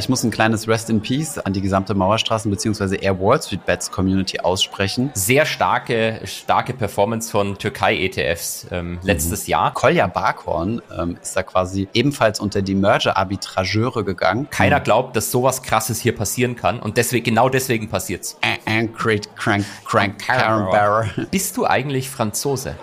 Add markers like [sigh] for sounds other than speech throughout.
Ich muss ein kleines Rest in Peace an die gesamte Mauerstraßen bzw. Air Wall Street Bets Community aussprechen. Sehr starke, starke Performance von Türkei-ETFs ähm, letztes mhm. Jahr. Kolja Barkhorn ähm, ist da quasi ebenfalls unter die Merger-Arbitrageure gegangen. Keiner mhm. glaubt, dass sowas krasses hier passieren kann und deswegen, genau deswegen passiert's. Ancrate, crank, crank, crank, Bist du eigentlich Franzose?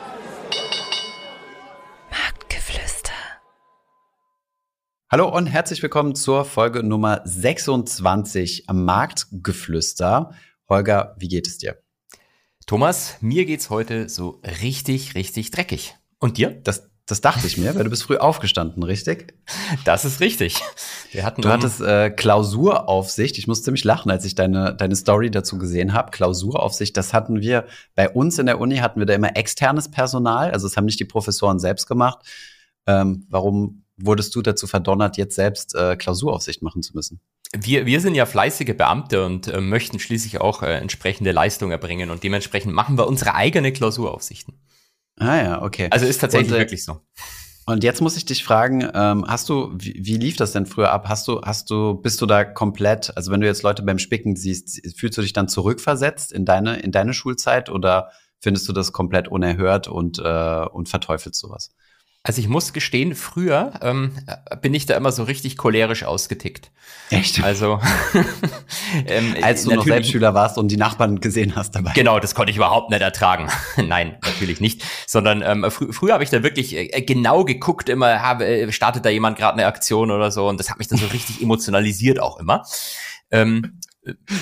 Hallo und herzlich willkommen zur Folge Nummer 26 am Marktgeflüster. Holger, wie geht es dir? Thomas, mir geht's heute so richtig, richtig dreckig. Und dir? Das, das dachte ich mir, weil du bist früh aufgestanden, richtig? [laughs] Das ist richtig. Wir hatten du um hattest äh, Klausuraufsicht. Ich muss ziemlich lachen, als ich deine, deine Story dazu gesehen habe. Klausuraufsicht, das hatten wir bei uns in der Uni, hatten wir da immer externes Personal. Also das haben nicht die Professoren selbst gemacht. Ähm, warum wurdest du dazu verdonnert, jetzt selbst äh, Klausuraufsicht machen zu müssen? Wir, wir sind ja fleißige Beamte und äh, möchten schließlich auch äh, entsprechende Leistung erbringen und dementsprechend machen wir unsere eigene Klausuraufsichten. Ah ja, okay. Also ist tatsächlich und, äh, wirklich so. Und jetzt muss ich dich fragen, ähm, hast du, wie, wie lief das denn früher ab? Hast du, hast du, bist du da komplett, also wenn du jetzt Leute beim Spicken siehst, fühlst du dich dann zurückversetzt in deine, in deine Schulzeit oder findest du das komplett unerhört und, äh, und verteufelst sowas? Also ich muss gestehen, früher ähm, bin ich da immer so richtig cholerisch ausgetickt. Echt? Also [laughs] ähm, als du noch Selbstschüler warst und die Nachbarn gesehen hast dabei. Genau, das konnte ich überhaupt nicht ertragen. [laughs] Nein, natürlich nicht. Sondern ähm, fr früher habe ich da wirklich äh, genau geguckt, immer habe, äh, startet da jemand gerade eine Aktion oder so und das hat mich dann so richtig emotionalisiert auch immer. Ähm,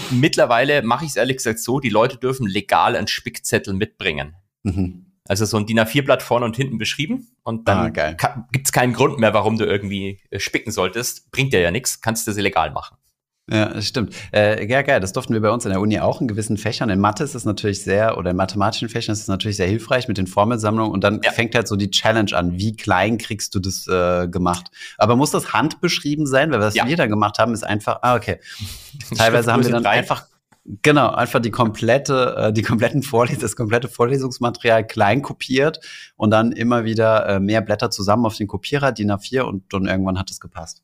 mittlerweile mache ich es ehrlich gesagt so, die Leute dürfen legal einen Spickzettel mitbringen. Mhm. Also so ein DIN A4-Blatt vorne und hinten beschrieben. Und dann ah, gibt es keinen Grund mehr, warum du irgendwie äh, spicken solltest. Bringt dir ja nichts, kannst du das illegal machen. Ja, das stimmt. Äh, ja, geil. Das durften wir bei uns in der Uni auch in gewissen Fächern. In Mathe ist es natürlich sehr, oder in mathematischen Fächern ist es natürlich sehr hilfreich mit den Formelsammlungen. Und dann ja. fängt halt so die Challenge an. Wie klein kriegst du das äh, gemacht? Aber muss das handbeschrieben sein? Weil was ja. wir da gemacht haben, ist einfach, ah, okay. [laughs] Teilweise haben wir dann einfach Genau, einfach die komplette, äh, die kompletten Vorles das komplette Vorlesungsmaterial klein kopiert und dann immer wieder äh, mehr Blätter zusammen auf den Kopierer, DIN A4 und dann irgendwann hat es gepasst.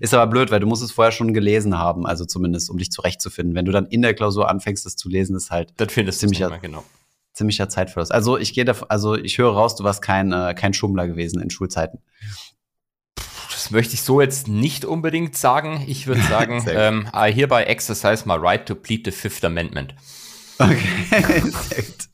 Ist aber blöd, weil du musst es vorher schon gelesen haben, also zumindest, um dich zurechtzufinden. Wenn du dann in der Klausur anfängst, das zu lesen, ist halt das findest ziemlicher, genau. ziemlicher Zeitverlust. Also ich gehe da, also ich höre raus, du warst kein, äh, kein Schummler gewesen in Schulzeiten möchte ich so jetzt nicht unbedingt sagen. Ich würde [laughs] sagen, ähm, I hereby exercise my right to plead the Fifth Amendment. Okay, [laughs] sehr gut.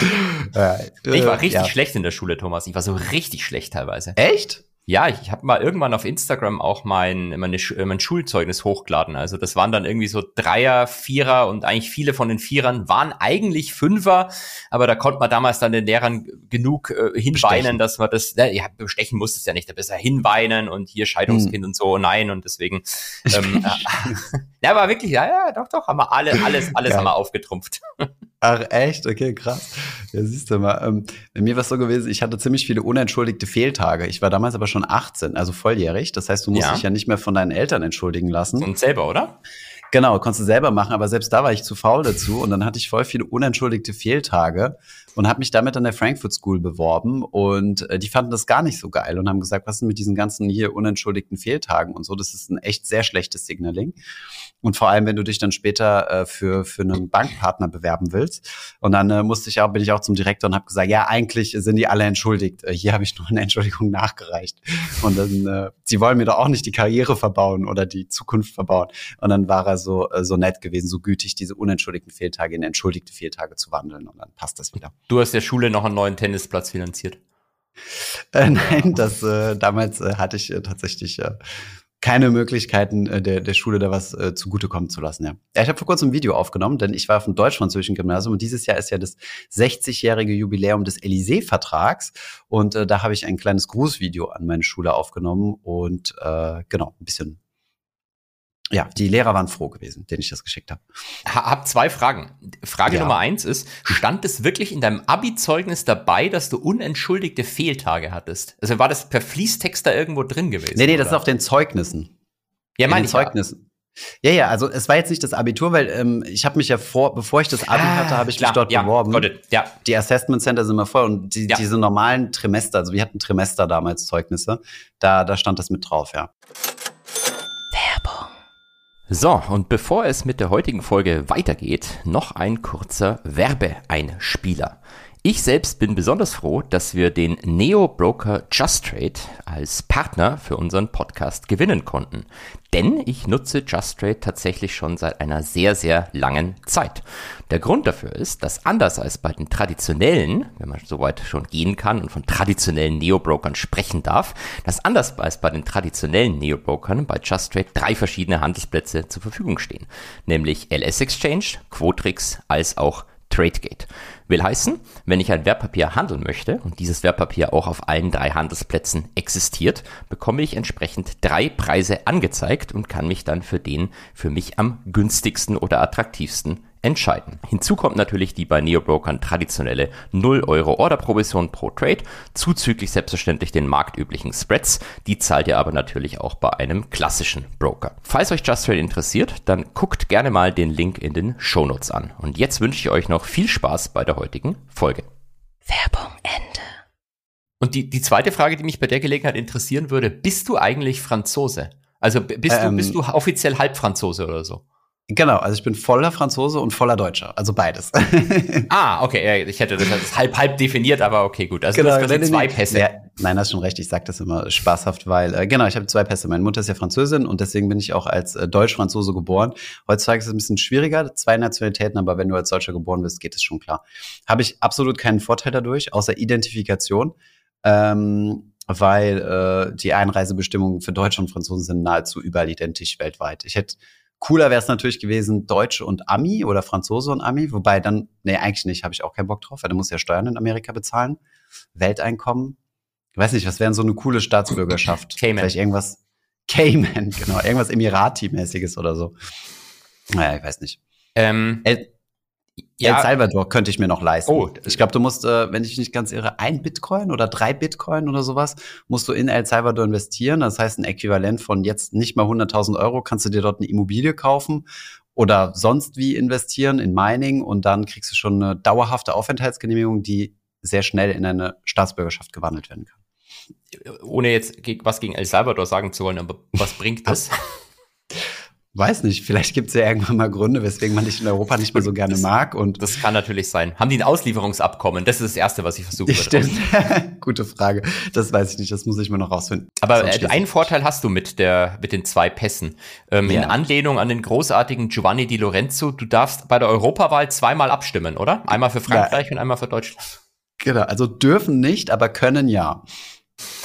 [laughs] ich war richtig ja. schlecht in der Schule, Thomas. Ich war so richtig schlecht teilweise. Echt? Ja, ich habe mal irgendwann auf Instagram auch mein, meine, mein Schulzeugnis hochgeladen. Also das waren dann irgendwie so Dreier, Vierer und eigentlich viele von den Vierern waren eigentlich Fünfer, aber da konnte man damals dann den Lehrern genug äh, hinweinen, bestechen. dass man das, ja, bestechen musste es ja nicht, da besser hinweinen und hier Scheidungskind hm. und so, nein, und deswegen, [laughs] ähm, [laughs] ja, war wirklich, ja, ja, doch, doch, haben wir alle, alles, [laughs] alles haben wir aufgetrumpft. Ach, echt? Okay, krass. Ja, siehst du mal. Ähm, bei mir war es so gewesen, ich hatte ziemlich viele unentschuldigte Fehltage. Ich war damals aber schon 18, also volljährig. Das heißt, du musst ja. dich ja nicht mehr von deinen Eltern entschuldigen lassen. Und selber, oder? Genau, konntest du selber machen, aber selbst da war ich zu faul dazu und dann hatte ich voll viele unentschuldigte Fehltage und habe mich damit an der Frankfurt School beworben und äh, die fanden das gar nicht so geil und haben gesagt, was ist mit diesen ganzen hier unentschuldigten Fehltagen und so, das ist ein echt sehr schlechtes Signaling. Und vor allem, wenn du dich dann später äh, für, für einen Bankpartner bewerben willst. Und dann äh, musste ich auch, bin ich auch zum Direktor und habe gesagt, ja, eigentlich sind die alle entschuldigt. Äh, hier habe ich nur eine Entschuldigung nachgereicht. Und dann, äh, sie wollen mir doch auch nicht die Karriere verbauen oder die Zukunft verbauen. Und dann war er so, äh, so nett gewesen, so gütig, diese unentschuldigten Fehltage in entschuldigte Fehltage zu wandeln. Und dann passt das wieder. Du hast der Schule noch einen neuen Tennisplatz finanziert. [laughs] Äh, nein, das äh, damals äh, hatte ich äh, tatsächlich äh, keine Möglichkeiten äh, der, der Schule da was äh, zugutekommen zu lassen. Ja, ja ich habe vor kurzem ein Video aufgenommen, denn ich war auf dem deutsch-französischen Gymnasium und dieses Jahr ist ja das 60-jährige Jubiläum des Élysée-Vertrags und äh, da habe ich ein kleines Grußvideo an meine Schule aufgenommen und äh, genau ein bisschen ja, die Lehrer waren froh gewesen, denen ich das geschickt habe. Hab zwei Fragen. Frage ja. Nummer eins ist, stand es wirklich in deinem Abi-Zeugnis dabei, dass du unentschuldigte Fehltage hattest? Also war das per Fließtext da irgendwo drin gewesen? Nee, nee, das ist auf den Zeugnissen. Ja, meine ich Zeugnissen. Ja. ja, also es war jetzt nicht das Abitur, weil ähm, ich habe mich ja vor, bevor ich das Abi ah, hatte, habe ich klar, mich dort ja, beworben. Ja. Die Assessment Center sind immer voll und die, ja. diese normalen Trimester, also wir hatten Trimester damals Zeugnisse, da, da stand das mit drauf, ja. So, und bevor es mit der heutigen Folge weitergeht, noch ein kurzer Werbeeinspieler. Ich selbst bin besonders froh, dass wir den Neo-Broker JustTrade als Partner für unseren Podcast gewinnen konnten. Denn ich nutze JustTrade tatsächlich schon seit einer sehr, sehr langen Zeit. Der Grund dafür ist, dass anders als bei den traditionellen, wenn man soweit schon gehen kann und von traditionellen Neo-Brokern sprechen darf, dass anders als bei den traditionellen Neo-Brokern bei JustTrade drei verschiedene Handelsplätze zur Verfügung stehen. Nämlich LS Exchange, Quotrix als auch TradeGate. Will heißen, wenn ich ein Wertpapier handeln möchte und dieses Wertpapier auch auf allen drei Handelsplätzen existiert, bekomme ich entsprechend drei Preise angezeigt und kann mich dann für den für mich am günstigsten oder attraktivsten entscheiden. Hinzu kommt natürlich die bei Neobrokern traditionelle 0 Euro Orderprovision pro Trade, zuzüglich selbstverständlich den marktüblichen Spreads. Die zahlt ihr aber natürlich auch bei einem klassischen Broker. Falls euch Just Trade interessiert, dann guckt gerne mal den Link in den Shownotes an. Und jetzt wünsche ich euch noch viel Spaß bei der heutigen Folge. Werbung Ende. Und die, die zweite Frage, die mich bei der Gelegenheit interessieren würde, bist du eigentlich Franzose? Also bist, ähm, du, bist du offiziell Halbfranzose oder so? Genau, also ich bin voller Franzose und voller Deutscher, also beides. [laughs] ah, okay, ich hätte das halb halb definiert, aber okay, gut. Also genau, du hast zwei Pässe. Ja, nein, hast schon recht, ich sage das immer spaßhaft, weil äh, genau, ich habe zwei Pässe. Meine Mutter ist ja Französin und deswegen bin ich auch als äh, Deutsch-Franzose geboren. Heutzutage ist es ein bisschen schwieriger, zwei Nationalitäten, aber wenn du als Deutscher geboren bist, geht es schon klar. Habe ich absolut keinen Vorteil dadurch, außer Identifikation. Ähm, weil äh, die Einreisebestimmungen für Deutsche und Franzosen sind nahezu überall identisch weltweit. Ich hätte Cooler wäre es natürlich gewesen, Deutsche und Ami oder Franzose und Ami, wobei dann, nee, eigentlich nicht, habe ich auch keinen Bock drauf, weil du musst ja Steuern in Amerika bezahlen. Welteinkommen. Ich weiß nicht, was wäre so eine coole Staatsbürgerschaft? Cayman. Vielleicht irgendwas, Cayman, [laughs] genau, irgendwas Emirati-mäßiges oder so. Naja, ich weiß nicht. Ähm, El ja. El Salvador könnte ich mir noch leisten. Oh, ich glaube, du musst, äh, wenn ich nicht ganz irre, ein Bitcoin oder drei Bitcoin oder sowas, musst du in El Salvador investieren. Das heißt, ein Äquivalent von jetzt nicht mal 100.000 Euro kannst du dir dort eine Immobilie kaufen oder sonst wie investieren in Mining und dann kriegst du schon eine dauerhafte Aufenthaltsgenehmigung, die sehr schnell in eine Staatsbürgerschaft gewandelt werden kann. Ohne jetzt was gegen El Salvador sagen zu wollen, aber was bringt [laughs] das? Weiß nicht, vielleicht gibt es ja irgendwann mal Gründe, weswegen man dich in Europa nicht mehr so gerne das, mag. Und das kann natürlich sein. Haben die ein Auslieferungsabkommen? Das ist das Erste, was ich versuche. Stimmt. [laughs] Gute Frage. Das weiß ich nicht, das muss ich mir noch rausfinden. Aber äh, einen Vorteil hast du mit, der, mit den zwei Pässen. Ähm, ja. In Anlehnung an den großartigen Giovanni Di Lorenzo, du darfst bei der Europawahl zweimal abstimmen, oder? Einmal für Frankreich ja. und einmal für Deutschland. Genau, also dürfen nicht, aber können ja.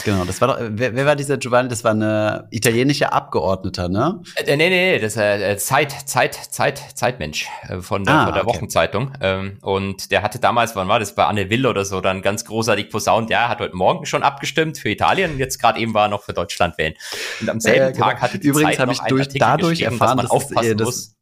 Genau, das war doch, wer, wer war dieser Giovanni? Das war eine italienische Abgeordneter, ne? Äh, nee, nee, nee, das ist äh, Zeit, Zeit, Zeit, Zeitmensch äh, von der, ah, von der okay. Wochenzeitung. Ähm, und der hatte damals, wann war das, bei Anne Will oder so, dann ganz großartig posaunt, ja, hat heute Morgen schon abgestimmt für Italien und jetzt gerade eben war er noch für Deutschland wählen. Und am selben äh, genau. Tag hatte die Übrigens habe ich durch, dadurch erfahren, dass man aufpassen das, muss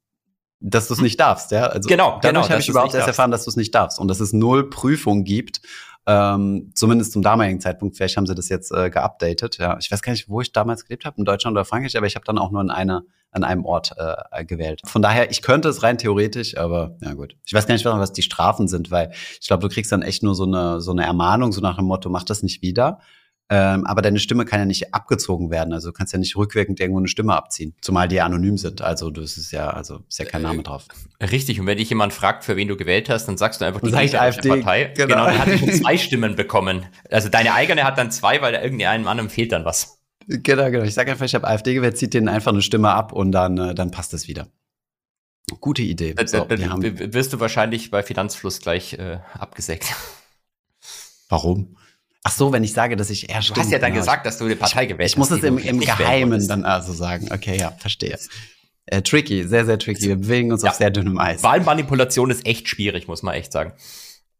dass du es nicht darfst, ja. Also genau, dadurch genau, habe ich überhaupt erst erfahren, dass du es nicht darfst und dass es null Prüfung gibt ähm, zumindest zum damaligen Zeitpunkt. Vielleicht haben sie das jetzt äh, geupdatet. Ja, ich weiß gar nicht, wo ich damals gelebt habe, in Deutschland oder Frankreich, aber ich habe dann auch nur in einer an einem Ort äh, gewählt. Von daher, ich könnte es rein theoretisch, aber ja gut. Ich weiß gar nicht, was die Strafen sind, weil ich glaube, du kriegst dann echt nur so eine so eine Ermahnung, so nach dem Motto, mach das nicht wieder. Ähm, aber deine Stimme kann ja nicht abgezogen werden. Also du kannst ja nicht rückwirkend irgendwo eine Stimme abziehen. Zumal die ja anonym sind. Also das ist ja, also ist ja kein Name äh, drauf. Richtig. Und wenn dich jemand fragt, für wen du gewählt hast, dann sagst du einfach die AfD, Partei. Genau. genau, dann hat schon [laughs] zwei Stimmen bekommen. Also deine eigene hat dann zwei, weil da irgendeinem anderen fehlt dann was. Genau, genau. Ich sage einfach, ich habe AfD gewählt, zieht denen einfach eine Stimme ab und dann, äh, dann passt es wieder. Gute Idee. So, da, da, wirst du wahrscheinlich bei Finanzfluss gleich äh, abgesägt. Warum? Ach so, wenn ich sage, dass ich eher Du hast ja dann genau. gesagt, dass du die Partei gewählt hast. Ich muss es im, im Geheimen dann also sagen. Okay, ja, verstehe. Äh, tricky, sehr, sehr tricky. Wir bewegen uns ja. auf sehr dünnem Eis. Wahlmanipulation ist echt schwierig, muss man echt sagen.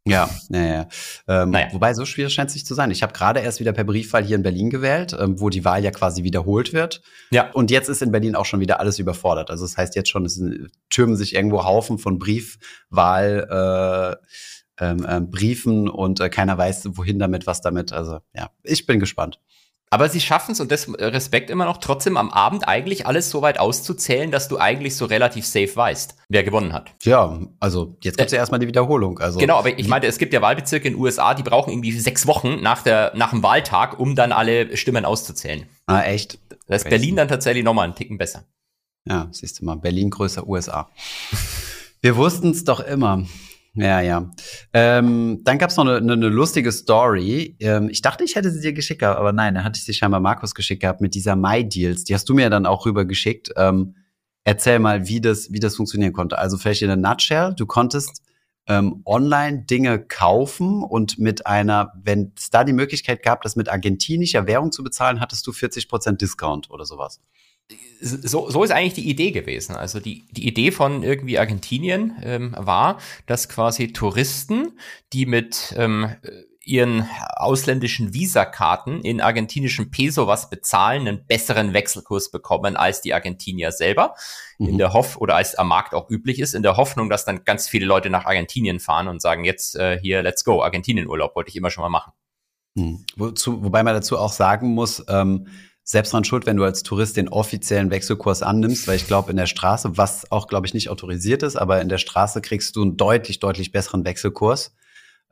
Ja, naja. Ähm, naja. Wobei so schwierig scheint es nicht zu sein. Ich habe gerade erst wieder per Briefwahl hier in Berlin gewählt, ähm, wo die Wahl ja quasi wiederholt wird. Ja. Und jetzt ist in Berlin auch schon wieder alles überfordert. Also das heißt jetzt schon, es türmen sich irgendwo Haufen von Briefwahl. Äh, ähm, ähm, Briefen und äh, keiner weiß, wohin damit, was damit. Also ja, ich bin gespannt. Aber sie schaffen es und das äh, Respekt immer noch trotzdem am Abend eigentlich alles so weit auszuzählen, dass du eigentlich so relativ safe weißt, wer gewonnen hat. Ja, also jetzt gibt's ja erstmal die Wiederholung. Also genau, aber ich meine, es gibt ja Wahlbezirke in den USA, die brauchen irgendwie sechs Wochen nach der nach dem Wahltag, um dann alle Stimmen auszuzählen. Ah, echt? Da ist Berlin dann tatsächlich nochmal einen Ticken besser. Ja, siehst du mal, Berlin größer USA. Wir wussten es doch immer. Ja, ja. Ähm, dann gab es noch eine, eine, eine, lustige Story. Ähm, ich dachte, ich hätte sie dir geschickt, aber nein, dann hatte ich sie scheinbar Markus geschickt gehabt mit dieser My-Deals. Die hast du mir dann auch rübergeschickt. Ähm, erzähl mal, wie das, wie das funktionieren konnte. Also vielleicht in a nutshell, du konntest ähm, online Dinge kaufen und mit einer, wenn es da die Möglichkeit gab, das mit argentinischer Währung zu bezahlen, hattest du 40% Discount oder sowas so, so ist eigentlich die Idee gewesen. Also die, die Idee von irgendwie Argentinien ähm, war, dass quasi Touristen, die mit ähm, ihren ausländischen Visakarten in argentinischen Peso was bezahlen, einen besseren Wechselkurs bekommen als die Argentinier selber. Mhm. In der Hoff oder als am Markt auch üblich ist, in der Hoffnung, dass dann ganz viele Leute nach Argentinien fahren und sagen, jetzt äh, hier, let's go, Argentinien-Urlaub wollte ich immer schon mal machen. Mhm. Wozu, wobei man dazu auch sagen muss, ähm, selbst dran schuld, wenn du als Tourist den offiziellen Wechselkurs annimmst, weil ich glaube, in der Straße, was auch, glaube ich, nicht autorisiert ist, aber in der Straße kriegst du einen deutlich, deutlich besseren Wechselkurs,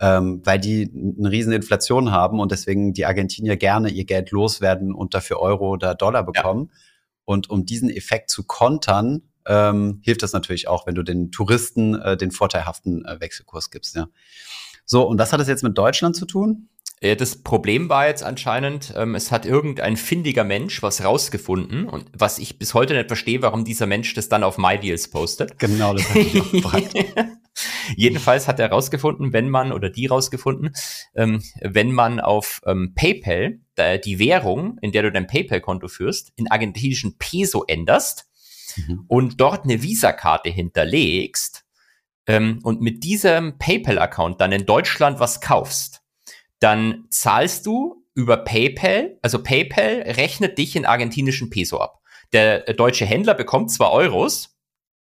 ähm, weil die eine riesen Inflation haben und deswegen die Argentinier gerne ihr Geld loswerden und dafür Euro oder Dollar bekommen. Ja. Und um diesen Effekt zu kontern, ähm, hilft das natürlich auch, wenn du den Touristen äh, den vorteilhaften äh, Wechselkurs gibst. Ja. So, und was hat das jetzt mit Deutschland zu tun? Das Problem war jetzt anscheinend, ähm, es hat irgendein findiger Mensch was rausgefunden und was ich bis heute nicht verstehe, warum dieser Mensch das dann auf MyDeals postet. Genau, das habe ich auch gefragt. [laughs] Jedenfalls hat er rausgefunden, wenn man oder die rausgefunden, ähm, wenn man auf ähm, PayPal äh, die Währung, in der du dein PayPal-Konto führst, in argentinischen Peso änderst mhm. und dort eine Visa-Karte hinterlegst ähm, und mit diesem PayPal-Account dann in Deutschland was kaufst, dann zahlst du über PayPal, also PayPal rechnet dich in argentinischen Peso ab. Der deutsche Händler bekommt zwar Euros,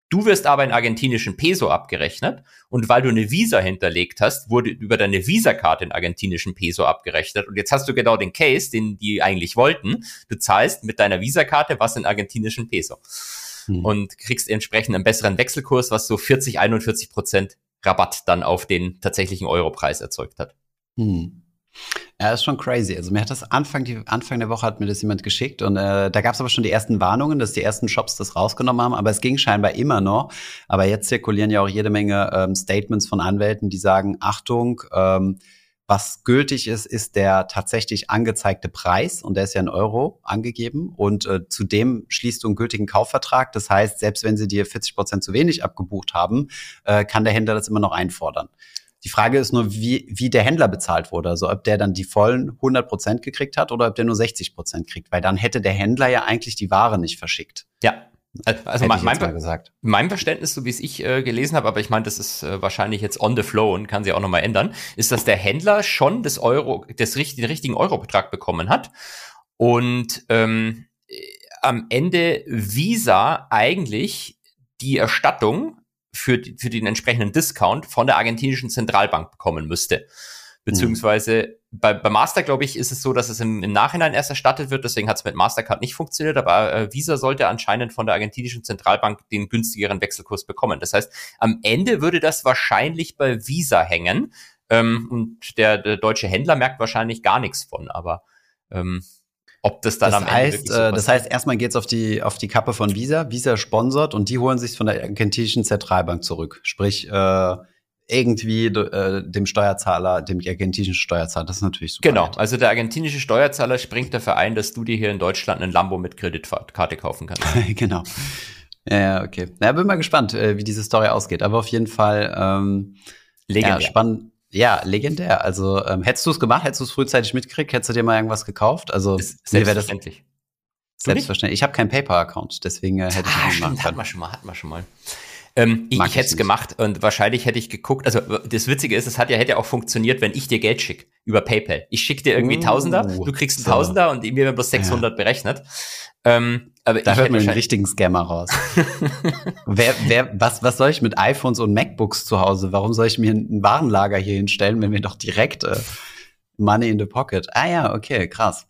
du wirst aber in argentinischen Peso abgerechnet und weil du eine Visa hinterlegt hast, wurde über deine Visa-Karte in argentinischen Peso abgerechnet und jetzt hast du genau den Case, den die eigentlich wollten. Du zahlst mit deiner Visa-Karte was in argentinischen Peso hm. und kriegst entsprechend einen besseren Wechselkurs, was so 40, 41 Prozent Rabatt dann auf den tatsächlichen Europreis erzeugt hat. Hm. Ja, ist schon crazy. Also mir hat das Anfang, die, Anfang der Woche hat mir das jemand geschickt und äh, da gab es aber schon die ersten Warnungen, dass die ersten Shops das rausgenommen haben, aber es ging scheinbar immer noch. Aber jetzt zirkulieren ja auch jede Menge ähm, Statements von Anwälten, die sagen, Achtung, ähm, was gültig ist, ist der tatsächlich angezeigte Preis und der ist ja in Euro angegeben und äh, zudem schließt du einen gültigen Kaufvertrag. Das heißt, selbst wenn sie dir 40 Prozent zu wenig abgebucht haben, äh, kann der Händler das immer noch einfordern. Die Frage ist nur, wie, wie der Händler bezahlt wurde. Also ob der dann die vollen 100 Prozent gekriegt hat oder ob der nur 60 Prozent kriegt. Weil dann hätte der Händler ja eigentlich die Ware nicht verschickt. Ja. Also mein, mein, mein, Verständnis, so wie es ich äh, gelesen habe, aber ich meine, das ist äh, wahrscheinlich jetzt on the flow und kann sich auch nochmal ändern, ist, dass der Händler schon das Euro, das, den richtigen Eurobetrag bekommen hat und ähm, am Ende Visa eigentlich die Erstattung für, für den entsprechenden Discount von der argentinischen Zentralbank bekommen müsste. Beziehungsweise mhm. bei, bei Master, glaube ich, ist es so, dass es im, im Nachhinein erst erstattet wird. Deswegen hat es mit Mastercard nicht funktioniert. Aber äh, Visa sollte anscheinend von der argentinischen Zentralbank den günstigeren Wechselkurs bekommen. Das heißt, am Ende würde das wahrscheinlich bei Visa hängen. Ähm, und der, der deutsche Händler merkt wahrscheinlich gar nichts von. Aber ähm, ob das dann das am heißt, Ende so äh, Das heißt, erstmal geht's auf die, auf die Kappe von Visa. Visa sponsert und die holen sich von der argentinischen Zentralbank zurück. Sprich, äh, irgendwie äh, dem Steuerzahler, dem argentinischen Steuerzahler. Das ist natürlich super. Genau, also der argentinische Steuerzahler springt dafür ein, dass du dir hier in Deutschland einen Lambo mit Kreditkarte kaufen kannst. [laughs] genau. Ja, okay. Na, bin mal gespannt, äh, wie diese Story ausgeht. Aber auf jeden Fall ähm, Legendär. Ja, spannend, ja, legendär. Also ähm, hättest du es gemacht, hättest du es frühzeitig mitgekriegt, hättest du dir mal irgendwas gekauft? Also selbstverständlich. Selbstverständlich. Ich habe keinen PayPal-Account, deswegen äh, hätte ich ah, machen können. Hat man schon mal, hat man schon mal. Ähm, ich, ich hätte es gemacht und wahrscheinlich hätte ich geguckt. Also das Witzige ist, es hat ja hätte auch funktioniert, wenn ich dir Geld schicke über PayPal. Ich schicke dir irgendwie uh, Tausender, du kriegst einen so. Tausender und mir werden bloß 600 ja. berechnet. Ähm, aber da hört man den richtigen Scammer raus. [laughs] wer, wer, was, was soll ich mit iPhones und MacBooks zu Hause? Warum soll ich mir ein Warenlager hier hinstellen, wenn wir doch direkt äh, Money in the Pocket? Ah ja, okay, krass.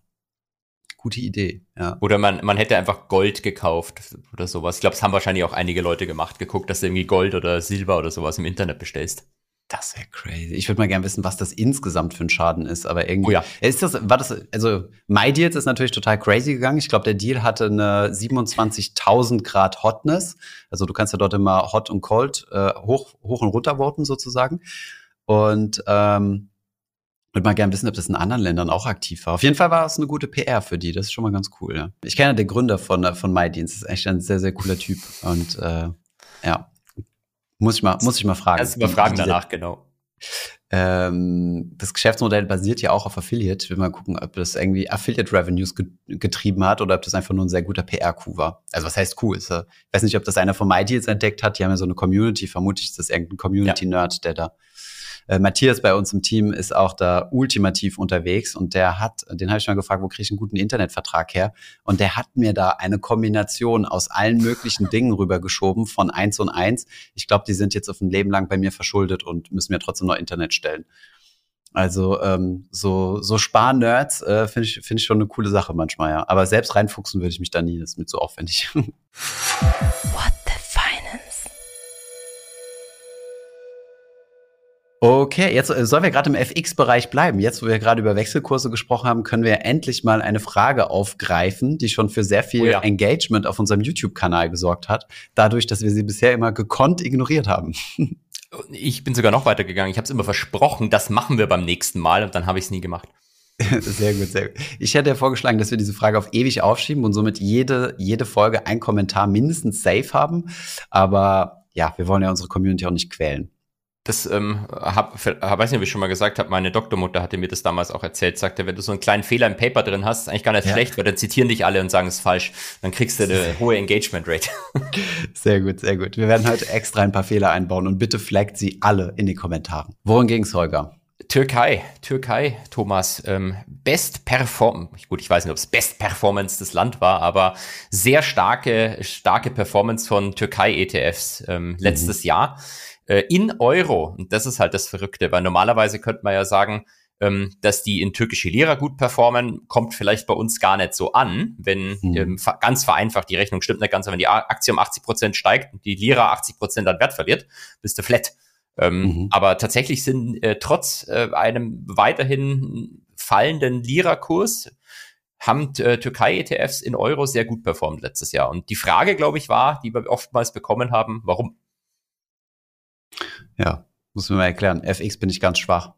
Gute Idee, ja. Oder man, man hätte einfach Gold gekauft oder sowas. Ich glaube, es haben wahrscheinlich auch einige Leute gemacht, geguckt, dass du irgendwie Gold oder Silber oder sowas im Internet bestellst. Das wäre crazy. Ich würde mal gerne wissen, was das insgesamt für ein Schaden ist, aber irgendwie. Oh ja. Ist das, war das, also MyDeals ist natürlich total crazy gegangen. Ich glaube, der Deal hatte eine 27.000 Grad Hotness. Also du kannst ja dort immer Hot und Cold äh, hoch, hoch und runter voten sozusagen. Und ähm, würde mal gerne wissen, ob das in anderen Ländern auch aktiv war. Auf jeden Fall war es eine gute PR für die. Das ist schon mal ganz cool. Ja. Ich kenne den Gründer von, von MyDeals. Das ist echt ein sehr, sehr cooler Typ. Und äh, ja, muss ich mal, muss ich mal fragen. Du mal fragen danach, genau. Ähm, das Geschäftsmodell basiert ja auch auf Affiliate. Will mal gucken, ob das irgendwie Affiliate Revenues getrieben hat oder ob das einfach nur ein sehr guter PR-Coup war. Also was heißt Coup? Ist, äh, ich weiß nicht, ob das einer von MyDeals entdeckt hat. Die haben ja so eine Community. Vermutlich ist das irgendein Community-Nerd, der da äh, Matthias bei uns im Team ist auch da ultimativ unterwegs und der hat, den habe ich mal gefragt, wo kriege ich einen guten Internetvertrag her? Und der hat mir da eine Kombination aus allen möglichen [laughs] Dingen rübergeschoben von eins und eins. Ich glaube, die sind jetzt auf ein Leben lang bei mir verschuldet und müssen mir trotzdem noch Internet stellen. Also ähm, so, so Spar-Nerds äh, finde ich, find ich schon eine coole Sache manchmal, ja. Aber selbst reinfuchsen würde ich mich da nie, das ist mir zu aufwendig. [laughs] What Okay, jetzt äh, sollen wir gerade im FX-Bereich bleiben. Jetzt, wo wir gerade über Wechselkurse gesprochen haben, können wir endlich mal eine Frage aufgreifen, die schon für sehr viel oh ja. Engagement auf unserem YouTube-Kanal gesorgt hat, dadurch, dass wir sie bisher immer gekonnt ignoriert haben. [laughs] Ich bin sogar noch weitergegangen. Ich habe es immer versprochen, das machen wir beim nächsten Mal und dann habe ich es nie gemacht. [laughs] Sehr gut, sehr gut. Ich hätte ja vorgeschlagen, dass wir diese Frage auf ewig aufschieben und somit jede, jede Folge ein Kommentar mindestens safe haben. Aber ja, wir wollen ja unsere Community auch nicht quälen. Das ähm, hab, hab, weiß nicht, ob ich schon mal gesagt habe, meine Doktormutter hatte mir das damals auch erzählt, sagte, wenn du so einen kleinen Fehler im Paper drin hast, ist eigentlich gar nicht ja. schlecht, weil dann zitieren dich alle und sagen es ist falsch. Dann kriegst du eine [laughs] hohe Engagement Rate. [laughs] Sehr gut, sehr gut. Wir werden heute extra ein paar Fehler einbauen und bitte flaggt sie alle in die Kommentare. Worum ging's, Holger? Türkei, Türkei, Thomas, ähm, Best Perform, gut, ich weiß nicht, ob es Best Performance des Land war, aber sehr starke, starke Performance von Türkei ETFs ähm, letztes mhm. Jahr äh, in Euro. Und das ist halt das Verrückte, weil normalerweise könnte man ja sagen, ähm, dass die in türkische Lira gut performen, kommt vielleicht bei uns gar nicht so an, wenn mhm. ähm, ganz vereinfacht die Rechnung stimmt nicht ganz, wenn die Aktie um 80 Prozent steigt und die Lira 80 Prozent an Wert verliert, bist du flat. Ähm, mhm. Aber tatsächlich sind äh, trotz äh, einem weiterhin fallenden Lira-Kurs haben äh, Türkei-ETFs in Euro sehr gut performt letztes Jahr. Und die Frage, glaube ich, war, die wir oftmals bekommen haben, warum? Ja, muss mir mal erklären. FX bin ich ganz schwach.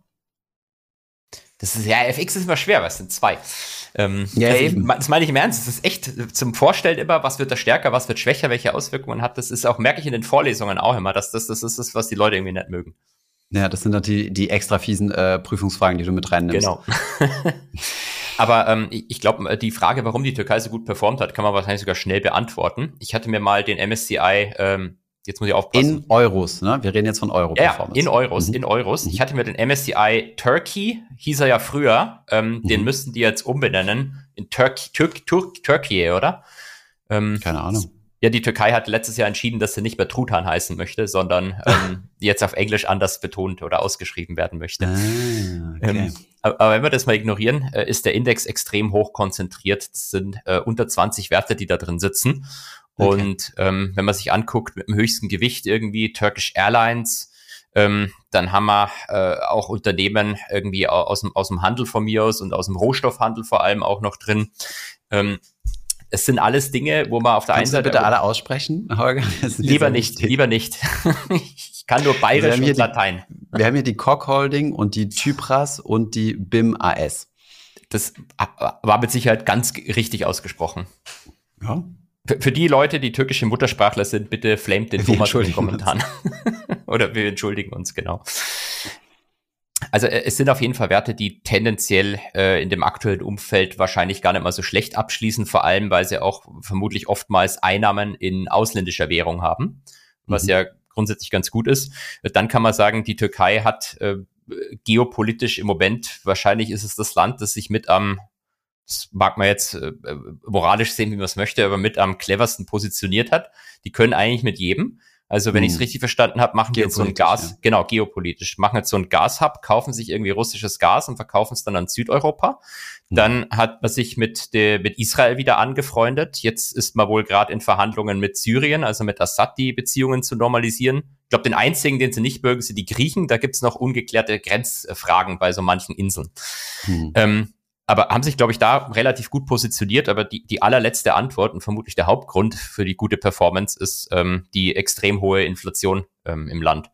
Das ist ja, FX ist immer schwer, was sind zwei. Ähm, ja, das, eben. das meine ich im Ernst. Das ist echt zum Vorstellen immer, was wird da stärker, was wird schwächer, welche Auswirkungen hat. Das ist auch, merke ich in den Vorlesungen auch immer, dass das, das ist das, was die Leute irgendwie nicht mögen. Ja, das sind dann die, die extra fiesen äh, Prüfungsfragen, die du mit reinnimmst. Genau. [laughs] Aber ähm, ich glaube, die Frage, warum die Türkei so gut performt hat, kann man wahrscheinlich sogar schnell beantworten. Ich hatte mir mal den MSCI ähm, Jetzt muss ich aufpassen. In Euros, ne? Wir reden jetzt von Euro. Ja, in Euros, mhm. in Euros. Ich hatte mir den MSCI Turkey, hieß er ja früher, ähm, mhm. den müssten die jetzt umbenennen in Turkey, Türk, Türk, Turkey, oder? Ähm, Keine Ahnung. Ja, die Türkei hat letztes Jahr entschieden, dass sie nicht mehr Truthahn heißen möchte, sondern [laughs] ähm, jetzt auf Englisch anders betont oder ausgeschrieben werden möchte. Ah, okay. ähm, aber wenn wir das mal ignorieren, äh, ist der Index extrem hoch konzentriert. Das sind äh, unter 20 Werte, die da drin sitzen. Okay. Und ähm, wenn man sich anguckt, mit dem höchsten Gewicht irgendwie Turkish Airlines, ähm, dann haben wir äh, auch Unternehmen irgendwie aus dem, aus dem Handel von mir aus und aus dem Rohstoffhandel vor allem auch noch drin. Ähm, es sind alles Dinge, wo man auf der Kannst einen Seite. bitte alle aussprechen, Holger? Lieber nicht, lieber nicht. [laughs] ich kann nur bayerisch und Latein. Die, wir haben hier die Koch Holding und die Typras und die BIM AS. Das war mit Sicherheit ganz richtig ausgesprochen. Ja, für, die Leute, die türkische Muttersprachler sind, bitte flamet den wir Thomas in den Kommentaren. [laughs] Oder wir entschuldigen uns, genau. Also äh, es sind auf jeden Fall Werte, die tendenziell äh, in dem aktuellen Umfeld wahrscheinlich gar nicht mal so schlecht abschließen, vor allem weil sie auch vermutlich oftmals Einnahmen in ausländischer Währung haben, was mhm. ja grundsätzlich ganz gut ist. Dann kann man sagen, die Türkei hat äh, geopolitisch im Moment, wahrscheinlich ist es das Land, das sich mit am das mag man jetzt äh, moralisch sehen, wie man es möchte, aber mit am cleversten positioniert hat. Die können eigentlich mit jedem. Also wenn hm. ich es richtig verstanden habe, machen die jetzt so ein Gas, ja. genau, geopolitisch, machen jetzt so ein Gashub, kaufen sich irgendwie russisches Gas und verkaufen es dann an Südeuropa. Hm. Dann hat man sich mit, der, mit Israel wieder angefreundet. Jetzt ist man wohl gerade in Verhandlungen mit Syrien, also mit Assad, die Beziehungen zu normalisieren. Ich glaube, den einzigen, den sie nicht mögen, sind die Griechen. Da gibt's noch ungeklärte Grenzfragen bei so manchen Inseln. Hm. Ähm, aber haben sich, glaube ich, da relativ gut positioniert. Aber die, die allerletzte Antwort und vermutlich der Hauptgrund für die gute Performance ist ähm, die extrem hohe Inflation ähm, im Land.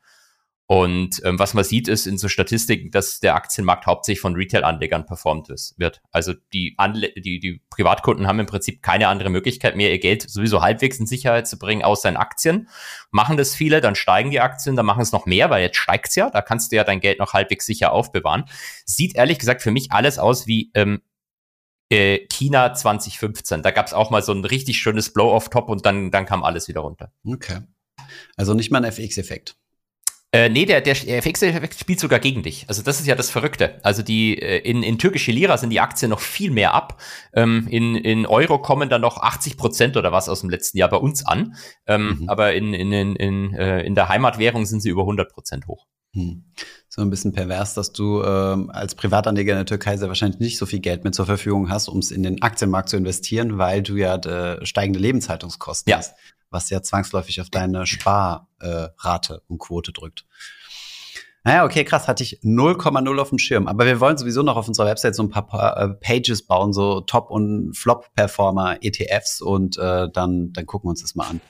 Und ähm, was man sieht, ist in so Statistiken, dass der Aktienmarkt hauptsächlich von Retail-Anlegern performt ist, wird. Also die, Anle die, die Privatkunden haben im Prinzip keine andere Möglichkeit mehr, ihr Geld sowieso halbwegs in Sicherheit zu bringen, außer in Aktien. Machen das viele, dann steigen die Aktien, dann machen es noch mehr, weil jetzt steigt's ja, da kannst du ja dein Geld noch halbwegs sicher aufbewahren. Sieht ehrlich gesagt für mich alles aus wie ähm, äh, China 2015. Da gab's auch mal so ein richtig schönes Blow-off-Top und dann, dann kam alles wieder runter. Okay. Also nicht mal ein FX-Effekt. Äh, nee, der, der FX-Effekt spielt sogar gegen dich. Also das ist ja das Verrückte. Also die äh, in, in türkische Lira sind die Aktien noch viel mehr ab. Ähm, in, in Euro kommen dann noch 80 Prozent oder was aus dem letzten Jahr bei uns an. Ähm, mhm. Aber in, in, in, in, äh, in der Heimatwährung sind sie über 100 Prozent hoch. Hm. So ein bisschen pervers, dass du ähm, als Privatanleger in der Türkei sehr wahrscheinlich nicht so viel Geld mit zur Verfügung hast, um es in den Aktienmarkt zu investieren, weil du ja äh, steigende Lebenshaltungskosten ja. hast was ja zwangsläufig auf deine Sparrate äh, und Quote drückt. Naja, okay, krass, hatte ich 0,0 auf dem Schirm. Aber wir wollen sowieso noch auf unserer Website so ein paar äh, Pages bauen, so Top- und Flop-Performer, ETFs und äh, dann, dann gucken wir uns das mal an.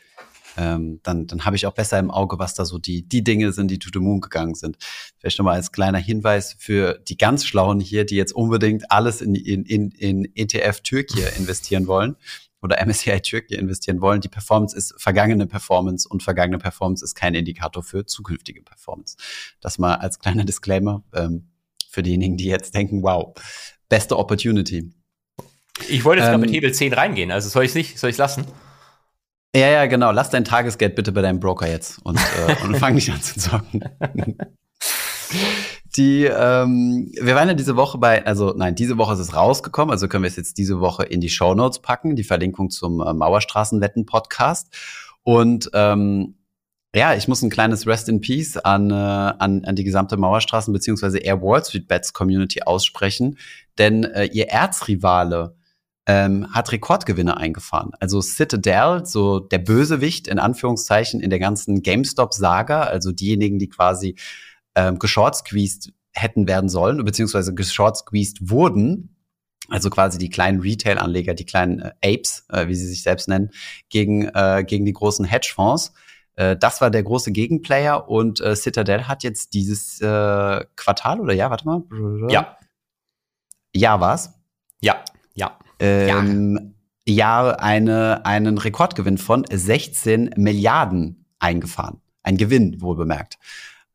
Ähm, dann dann habe ich auch besser im Auge, was da so die, die Dinge sind, die to the moon gegangen sind. Vielleicht nochmal als kleiner Hinweis für die ganz Schlauen hier, die jetzt unbedingt alles in, in, in, in ETF Türkei investieren wollen oder MSCI Türkei investieren wollen. Die Performance ist vergangene Performance und vergangene Performance ist kein Indikator für zukünftige Performance. Das mal als kleiner Disclaimer ähm, für diejenigen, die jetzt denken, wow, beste Opportunity. Ich wollte jetzt ähm, mit Hebel 10 reingehen, also soll ich es nicht, soll ich lassen? Ja, ja, genau. Lass dein Tagesgeld bitte bei deinem Broker jetzt und, äh, und [laughs] fang nicht an zu zocken. [laughs] [laughs] Die, ähm, wir waren ja diese Woche bei, also nein, diese Woche ist es rausgekommen, also können wir es jetzt diese Woche in die Show Notes packen, die Verlinkung zum äh, Mauerstraßenwetten-Podcast. Und ähm, ja, ich muss ein kleines Rest in Peace an, äh, an, an die gesamte Mauerstraßen- bzw. Air Wall Street Bets Community aussprechen, denn äh, ihr Erzrivale ähm, hat Rekordgewinne eingefahren. Also Citadel, so der Bösewicht in Anführungszeichen in der ganzen GameStop-Saga, also diejenigen, die quasi ähm, geshort-squeezed hätten werden sollen, beziehungsweise geshort-squeezed wurden, also quasi die kleinen Retail-Anleger, die kleinen äh, Apes, äh, wie sie sich selbst nennen, gegen, äh, gegen die großen Hedgefonds. Äh, das war der große Gegenplayer und äh, Citadel hat jetzt dieses äh, Quartal oder ja, warte mal. Ja. Ja, war's? Ja, ja. Ähm, ja. Eine, einen Rekordgewinn von 16 Milliarden eingefahren. Ein Gewinn, wohl bemerkt.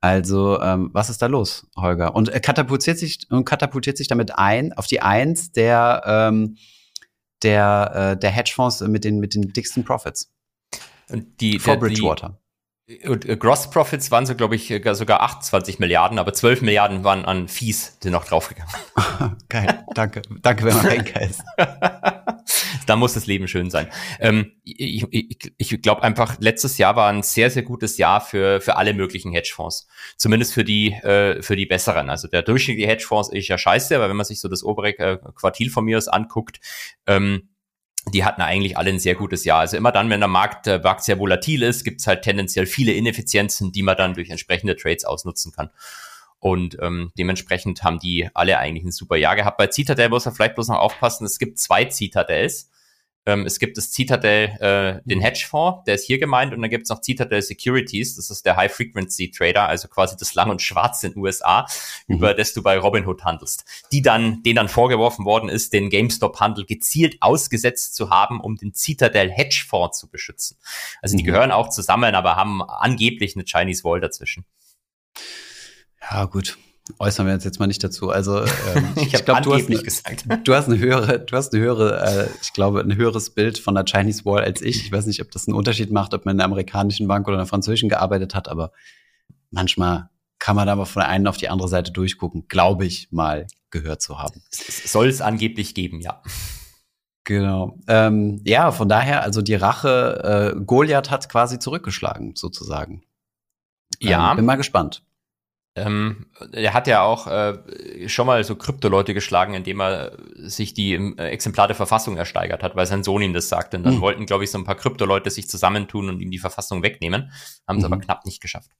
Also, ähm, was ist da los, Holger? Und er katapultiert sich und katapultiert sich damit ein auf die Eins der der äh, der Hedgefonds mit den mit den dicksten Profits. Und die vor Bridgewater. Und äh, Gross Profits waren so, glaube ich, äh, sogar 28 Milliarden, aber 12 Milliarden waren an Fees, die noch draufgegangen. [laughs] [laughs] Geil, danke. Danke, wenn man [laughs] Banker ist. Da muss das Leben schön sein. Ähm, ich ich, ich glaube einfach, letztes Jahr war ein sehr, sehr gutes Jahr für, für alle möglichen Hedgefonds. Zumindest für die, äh, für die besseren. Also der durchschnittliche Hedgefonds ist ja scheiße, aber wenn man sich so das obere äh, Quartil von mir aus anguckt, ähm, die hatten eigentlich alle ein sehr gutes Jahr. Also immer dann, wenn der Markt, der Markt sehr volatil ist, gibt es halt tendenziell viele Ineffizienzen, die man dann durch entsprechende Trades ausnutzen kann. Und ähm, dementsprechend haben die alle eigentlich ein super Jahr gehabt. Bei Citadel muss man vielleicht bloß noch aufpassen, es gibt zwei Citadels. Ähm, es gibt das Citadel, äh, den mhm. Hedgefonds, der ist hier gemeint, und dann gibt es noch Citadel Securities, das ist der High-Frequency-Trader, also quasi das Lang und Schwarz in den USA, mhm. über das du bei Robinhood handelst. Die dann, denen dann vorgeworfen worden ist, den GameStop-Handel gezielt ausgesetzt zu haben, um den Citadel Hedgefonds zu beschützen. Also die mhm. gehören auch zusammen, aber haben angeblich eine Chinese Wall dazwischen. Ja, gut äußern wir uns jetzt mal nicht dazu. Also ähm, [laughs] ich, ich glaube, du hast, gesagt. du hast eine höhere, du hast eine höhere, äh, ich glaube, ein höheres Bild von der Chinese Wall als ich. Ich weiß nicht, ob das einen Unterschied macht, ob man in einer amerikanischen Bank oder einer französischen gearbeitet hat, aber manchmal kann man da mal von der einen auf die andere Seite durchgucken, glaube ich mal gehört zu haben. Soll es angeblich geben, ja. Genau. Ähm, ja, von daher, also die Rache, äh, Goliath hat quasi zurückgeschlagen, sozusagen. Ja. Ähm, bin mal gespannt. Ähm, er hat ja auch äh, schon mal so Krypto-Leute geschlagen, indem er sich die äh, Exemplar der Verfassung ersteigert hat, weil sein Sohn ihm das sagte. Und dann Mhm. wollten, glaube ich, so ein paar Krypto-Leute sich zusammentun und ihm die Verfassung wegnehmen. Haben es Mhm. aber knapp nicht geschafft.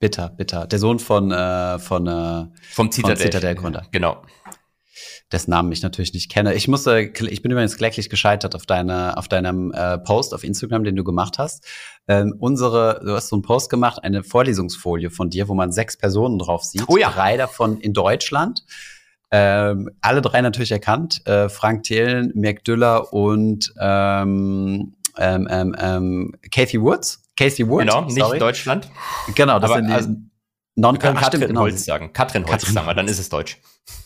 Bitter, bitter. Der Sohn von, äh, von äh, Vom Zitadell. Zitadell-Gründer. Genau. Dessen Namen ich natürlich nicht kenne. Ich musste, ich bin übrigens kläglich gescheitert auf deine, auf deinem äh, Post auf Instagram, den du gemacht hast. Ähm, unsere, du hast so einen Post gemacht, eine Vorlesungsfolie von dir, wo man sechs Personen drauf sieht. Oh ja. Drei davon in Deutschland. Ähm, alle drei natürlich erkannt. Äh, Frank Thelen, Mirk Düller und ähm, ähm, ähm, ähm, Kathy Woods. Casey Woods. Genau, nicht sorry. Deutschland. Genau, das Aber, sind die also, non Katrin genau. Holz sagen. Katrin Holz Katrin sagen wir, dann ist es Deutsch.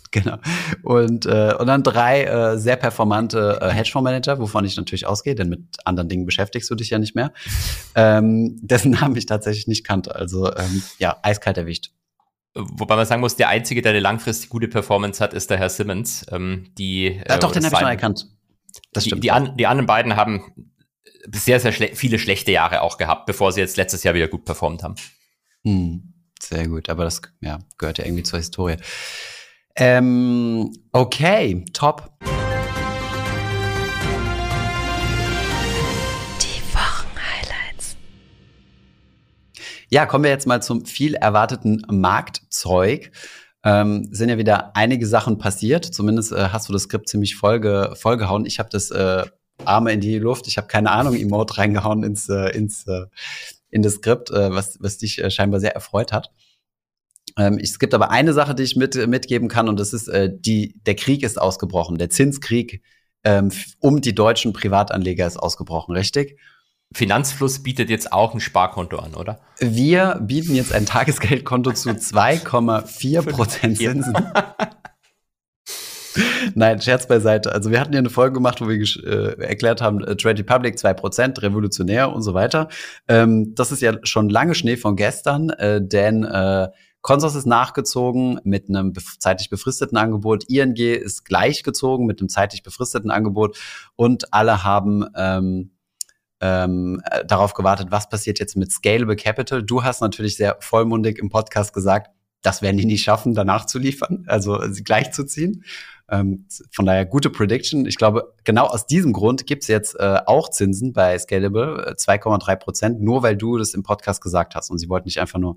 [laughs] Genau. Und, äh, und dann drei äh, sehr performante äh, Hedgefondsmanager, wovon ich natürlich ausgehe, denn mit anderen Dingen beschäftigst du dich ja nicht mehr, ähm, dessen Namen ich tatsächlich nicht kannte. Also ähm, ja, eiskalt erwischt. Wobei man sagen muss, der Einzige, der eine langfristig gute Performance hat, ist der Herr Simmons. Ähm, die, Ja, doch, den habe ich noch erkannt. Das die, stimmt. die, an, die anderen beiden haben sehr, sehr schle viele schlechte Jahre auch gehabt, bevor sie jetzt letztes Jahr wieder gut performt haben. Hm, sehr gut, aber das ja, gehört ja irgendwie zur Historie. Ähm, okay, top. Die Wochenhighlights. Ja, kommen wir jetzt mal zum viel erwarteten Marktzeug. Ähm, sind ja wieder einige Sachen passiert. Zumindest äh, hast du das Skript ziemlich vollge vollgehauen. Ich habe das äh, Arme in die Luft. Ich habe keine Ahnung, Emote reingehauen ins, äh, ins äh, in das Skript, äh, was, was dich äh, scheinbar sehr erfreut hat. Ähm, es gibt aber eine Sache, die ich mit, mitgeben kann, und das ist, äh, die, der Krieg ist ausgebrochen. Der Zinskrieg ähm, um die deutschen Privatanleger ist ausgebrochen, richtig? Finanzfluss bietet jetzt auch ein Sparkonto an, oder? Wir bieten jetzt ein Tagesgeldkonto zu [laughs] 2,4 Prozent Zinsen. [laughs] Nein, Scherz beiseite. Also wir hatten ja eine Folge gemacht, wo wir äh, erklärt haben, äh, Trade Republic 2%, revolutionär und so weiter. Ähm, das ist ja schon lange Schnee von gestern, äh, denn äh, Consors ist nachgezogen mit einem zeitlich befristeten Angebot. ING ist gleichgezogen mit einem zeitlich befristeten Angebot und alle haben ähm, ähm, äh, darauf gewartet, was passiert jetzt mit Scalable Capital. Du hast natürlich sehr vollmundig im Podcast gesagt, das werden die nicht schaffen, danach zu liefern, also sie gleichzuziehen. Ähm, von daher gute Prediction. Ich glaube, genau aus diesem Grund gibt's jetzt äh, auch Zinsen bei Scalable, äh, 2,3 Prozent, nur weil du das im Podcast gesagt hast. Und sie wollten nicht einfach nur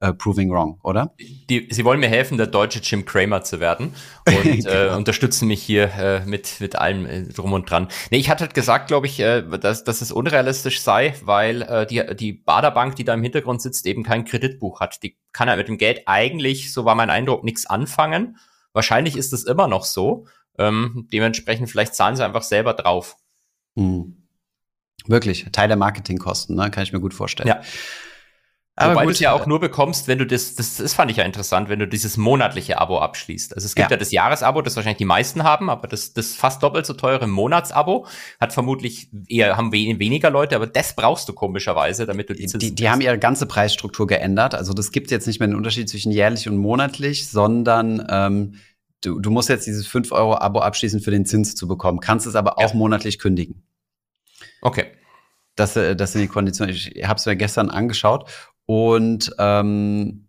äh, proving wrong, oder? Die, sie wollen mir helfen, der deutsche Jim Cramer zu werden [laughs] und äh, Genau. unterstützen mich hier äh, mit, mit allem äh, drum und dran. Nee, ich hatte halt gesagt, glaube ich, äh, dass, dass es unrealistisch sei, weil äh, die, die Baderbank, die da im Hintergrund sitzt, eben kein Kreditbuch hat. Die kann ja mit dem Geld eigentlich, so war mein Eindruck, nichts anfangen. Wahrscheinlich ist es immer noch so. Ähm, dementsprechend, vielleicht zahlen sie einfach selber drauf. Hm. Wirklich, Teil der Marketingkosten, ne? kann ich mir gut vorstellen. Ja. Aber Wobei du es ja auch nur bekommst, wenn du das, das, das fand ich ja interessant, wenn du dieses monatliche Abo abschließt. Also es gibt Ja. ja, das Jahresabo, das wahrscheinlich die meisten haben, aber das, das fast doppelt so teure Monatsabo hat vermutlich eher, haben we weniger Leute, aber das brauchst du komischerweise, damit du die die, die haben ihre ganze Preisstruktur geändert. Also das gibt jetzt nicht mehr einen Unterschied zwischen jährlich und monatlich, sondern ähm, du, du musst jetzt dieses 5-Euro-Abo abschließen, für den Zins zu bekommen. Kannst es aber auch Ja. monatlich kündigen. Okay. Das, äh, das sind die Konditionen. Ich habe es mir gestern angeschaut und ähm,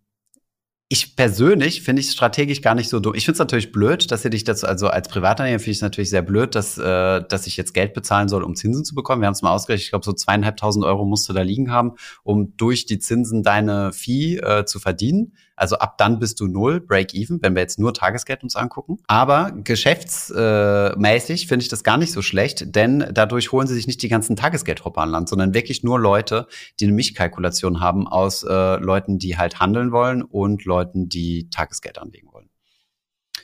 ich persönlich finde ich strategisch gar nicht so dumm. Ich finde es natürlich blöd, dass ihr dich dazu, also als Privatanleger finde ich es natürlich sehr blöd, dass, äh, dass ich jetzt Geld bezahlen soll, um Zinsen zu bekommen. Wir haben es mal ausgerechnet, ich glaube, so zweieinhalbtausend Euro musst du da liegen haben, um durch die Zinsen deine Fee äh, zu verdienen. Also ab dann bist du null, Break-even, wenn wir jetzt nur Tagesgeld uns angucken. Aber geschäftsmäßig finde ich das gar nicht so schlecht, denn dadurch holen sie sich nicht die ganzen Tagesgeldhopper an Land, sondern wirklich nur Leute, die eine Mischkalkulation haben aus äh, Leuten, die halt handeln wollen und Leuten, die Tagesgeld anlegen wollen.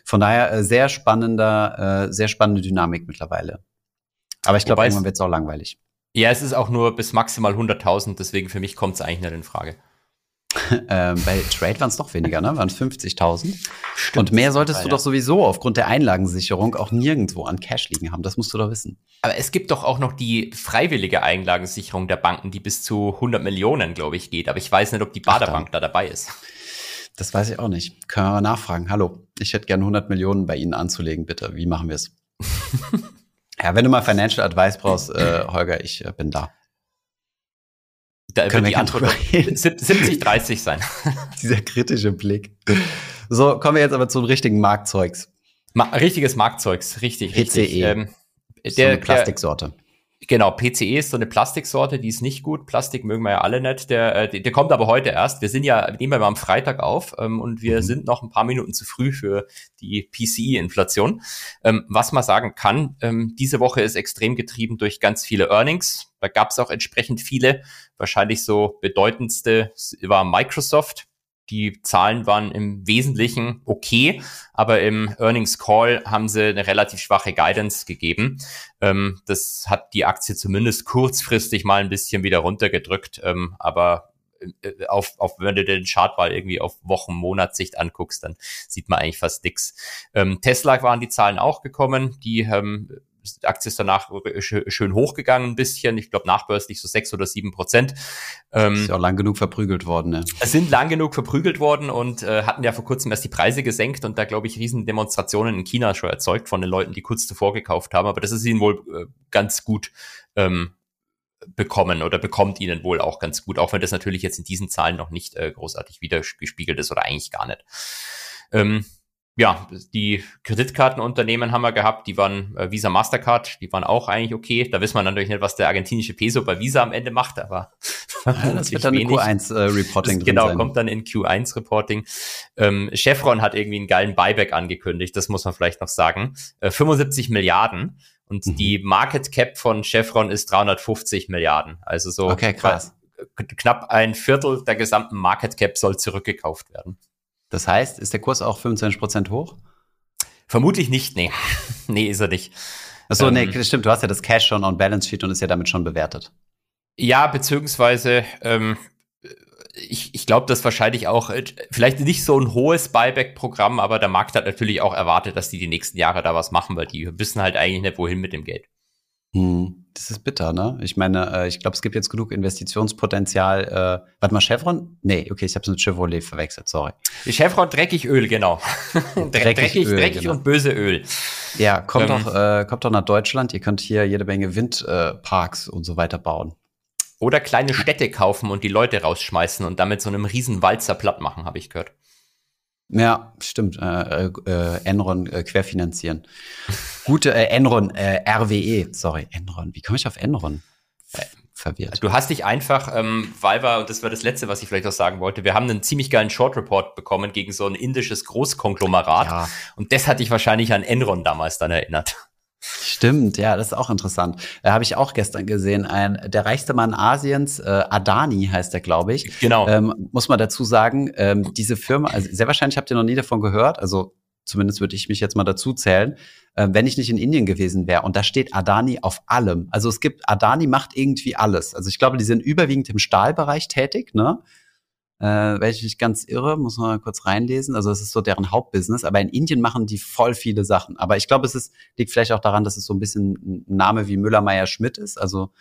Von daher äh, sehr spannender, äh, sehr spannende Dynamik mittlerweile. Aber ich glaube, irgendwann wird es auch langweilig. Ja, es ist auch nur bis maximal 100.000, deswegen für mich kommt es eigentlich nicht in Frage. [laughs] ähm, bei Trade waren es noch weniger, ne? Waren es 50.000. Stimmt. Und mehr solltest du doch sowieso aufgrund der Einlagensicherung auch nirgendwo an Cash liegen haben. Das musst du doch wissen. Aber es gibt doch auch noch die freiwillige Einlagensicherung der Banken, die bis zu 100 Millionen, glaube ich, geht. Aber ich weiß nicht, ob die Ach, Baderbank da dabei ist. Das weiß ich auch nicht. Können wir mal nachfragen. Hallo, ich hätte gerne 100 Millionen bei Ihnen anzulegen, bitte. Wie machen wir es? [laughs] Ja, wenn du mal Financial Advice brauchst, äh, Holger, ich äh, bin da. Da wird die Antwort 70-30 [laughs] sein. [laughs] Dieser kritische Blick. So, kommen wir jetzt aber zum richtigen Marktzeugs. Ma richtiges Marktzeugs, richtig, PCE. richtig. Ähm, der, so eine Plastiksorte. Der, Genau, PCE ist so eine Plastiksorte, die ist nicht gut. Plastik mögen wir ja alle nicht. Der, äh, der, der kommt aber heute erst. Wir sind ja, nehmen wir mal am Freitag auf ähm, und wir mhm. sind noch ein paar Minuten zu früh für die PCE-Inflation. Ähm, was man sagen kann, ähm, diese Woche ist extrem getrieben durch ganz viele Earnings. Da gab es auch entsprechend viele. Wahrscheinlich so bedeutendste war Microsoft die Zahlen waren im Wesentlichen okay, aber im Earnings Call haben sie eine relativ schwache Guidance gegeben. Ähm, das hat die Aktie zumindest kurzfristig mal ein bisschen wieder runtergedrückt, ähm, aber äh, auf, auf, wenn du den Chart mal irgendwie auf Wochen, Monatssicht anguckst, dann sieht man eigentlich fast nix. Ähm, Tesla waren die Zahlen auch gekommen, die die Aktie ist danach schön hochgegangen ein bisschen. Ich glaube nachbörslich so sechs oder sieben Prozent. Ähm, ist ja auch lang genug verprügelt worden. Ne? Es sind lang genug verprügelt worden und äh, hatten ja vor kurzem erst die Preise gesenkt und da glaube ich riesen Demonstrationen in China schon erzeugt von den Leuten, die kurz zuvor gekauft haben. Aber das ist ihnen wohl äh, ganz gut ähm, bekommen oder bekommt ihnen wohl auch ganz gut, auch wenn das natürlich jetzt in diesen Zahlen noch nicht äh, großartig wiedergespiegelt ist oder eigentlich gar nicht. Ähm, ja, die Kreditkartenunternehmen haben wir gehabt, die waren äh, Visa Mastercard, die waren auch eigentlich okay. Da wissen wir natürlich nicht, was der argentinische Peso bei Visa am Ende macht, aber [laughs] ja, das wird dann wenig. Q1-Reporting äh, Genau, sein. kommt dann in Q1-Reporting. Ähm, Chevron hat irgendwie einen geilen Buyback angekündigt, das muss man vielleicht noch sagen. Äh, 75 Milliarden und mhm. die Market Cap von Chevron ist 350 Milliarden. Also so okay, krass. knapp ein Viertel der gesamten Market Cap soll zurückgekauft werden. Das heißt, ist der Kurs auch 25 Prozent hoch? Vermutlich nicht, nee. [laughs] nee, ist er nicht. Achso, ähm, nee, das stimmt. Du hast ja das Cash schon on Balance Sheet und ist ja damit schon bewertet. Ja, beziehungsweise ähm, ich, ich glaube, dass wahrscheinlich auch äh, vielleicht nicht so ein hohes Buyback-Programm, aber der Markt hat natürlich auch erwartet, dass die die nächsten Jahre da was machen, weil die wissen halt eigentlich nicht, wohin mit dem Geld. Hm, das ist bitter, ne? Ich meine, äh, ich glaube, es gibt jetzt genug Investitionspotenzial. Äh, warte mal, Chevron? Nee, okay, ich habe es mit Chevrolet verwechselt, sorry. Die Chevron dreckig Öl, genau. [laughs] dreckig, dreckig, Öl, dreckig genau. und böse Öl. Ja, kommt ähm, doch, äh, kommt doch nach Deutschland. Ihr könnt hier jede Menge Windparks äh, und so weiter bauen. Oder kleine Städte kaufen und die Leute rausschmeißen und damit so einem riesen Walzer platt machen, habe ich gehört. Ja, stimmt. Äh, äh, Enron äh, querfinanzieren. Gute äh, Enron, äh, RWE, sorry, Enron. Wie komme ich auf Enron? Verwirrt. Du hast dich einfach, ähm, weil wir, und das war das Letzte, was ich vielleicht auch sagen wollte, wir haben einen ziemlich geilen Short Report bekommen gegen so ein indisches Großkonglomerat. Ja. Und das hat dich wahrscheinlich an Enron damals dann erinnert. Stimmt, ja, das ist auch interessant. Da habe ich auch gestern gesehen. Ein, der reichste Mann Asiens, äh, Adani heißt er, glaube ich. Genau. Ähm, muss man dazu sagen, ähm, diese Firma, also sehr wahrscheinlich habt ihr noch nie davon gehört, also zumindest würde ich mich jetzt mal dazu zählen, äh, wenn ich nicht in Indien gewesen wäre. Und da steht Adani auf allem. Also es gibt, Adani macht irgendwie alles. Also ich glaube, die sind überwiegend im Stahlbereich tätig, ne? Äh, wenn ich ganz irre, muss man mal kurz reinlesen. Also es ist so deren Hauptbusiness. Aber in Indien machen die voll viele Sachen. Aber ich glaube, es ist, liegt vielleicht auch daran, dass es so ein bisschen ein Name wie Müller-Meyer-Schmidt ist. Also,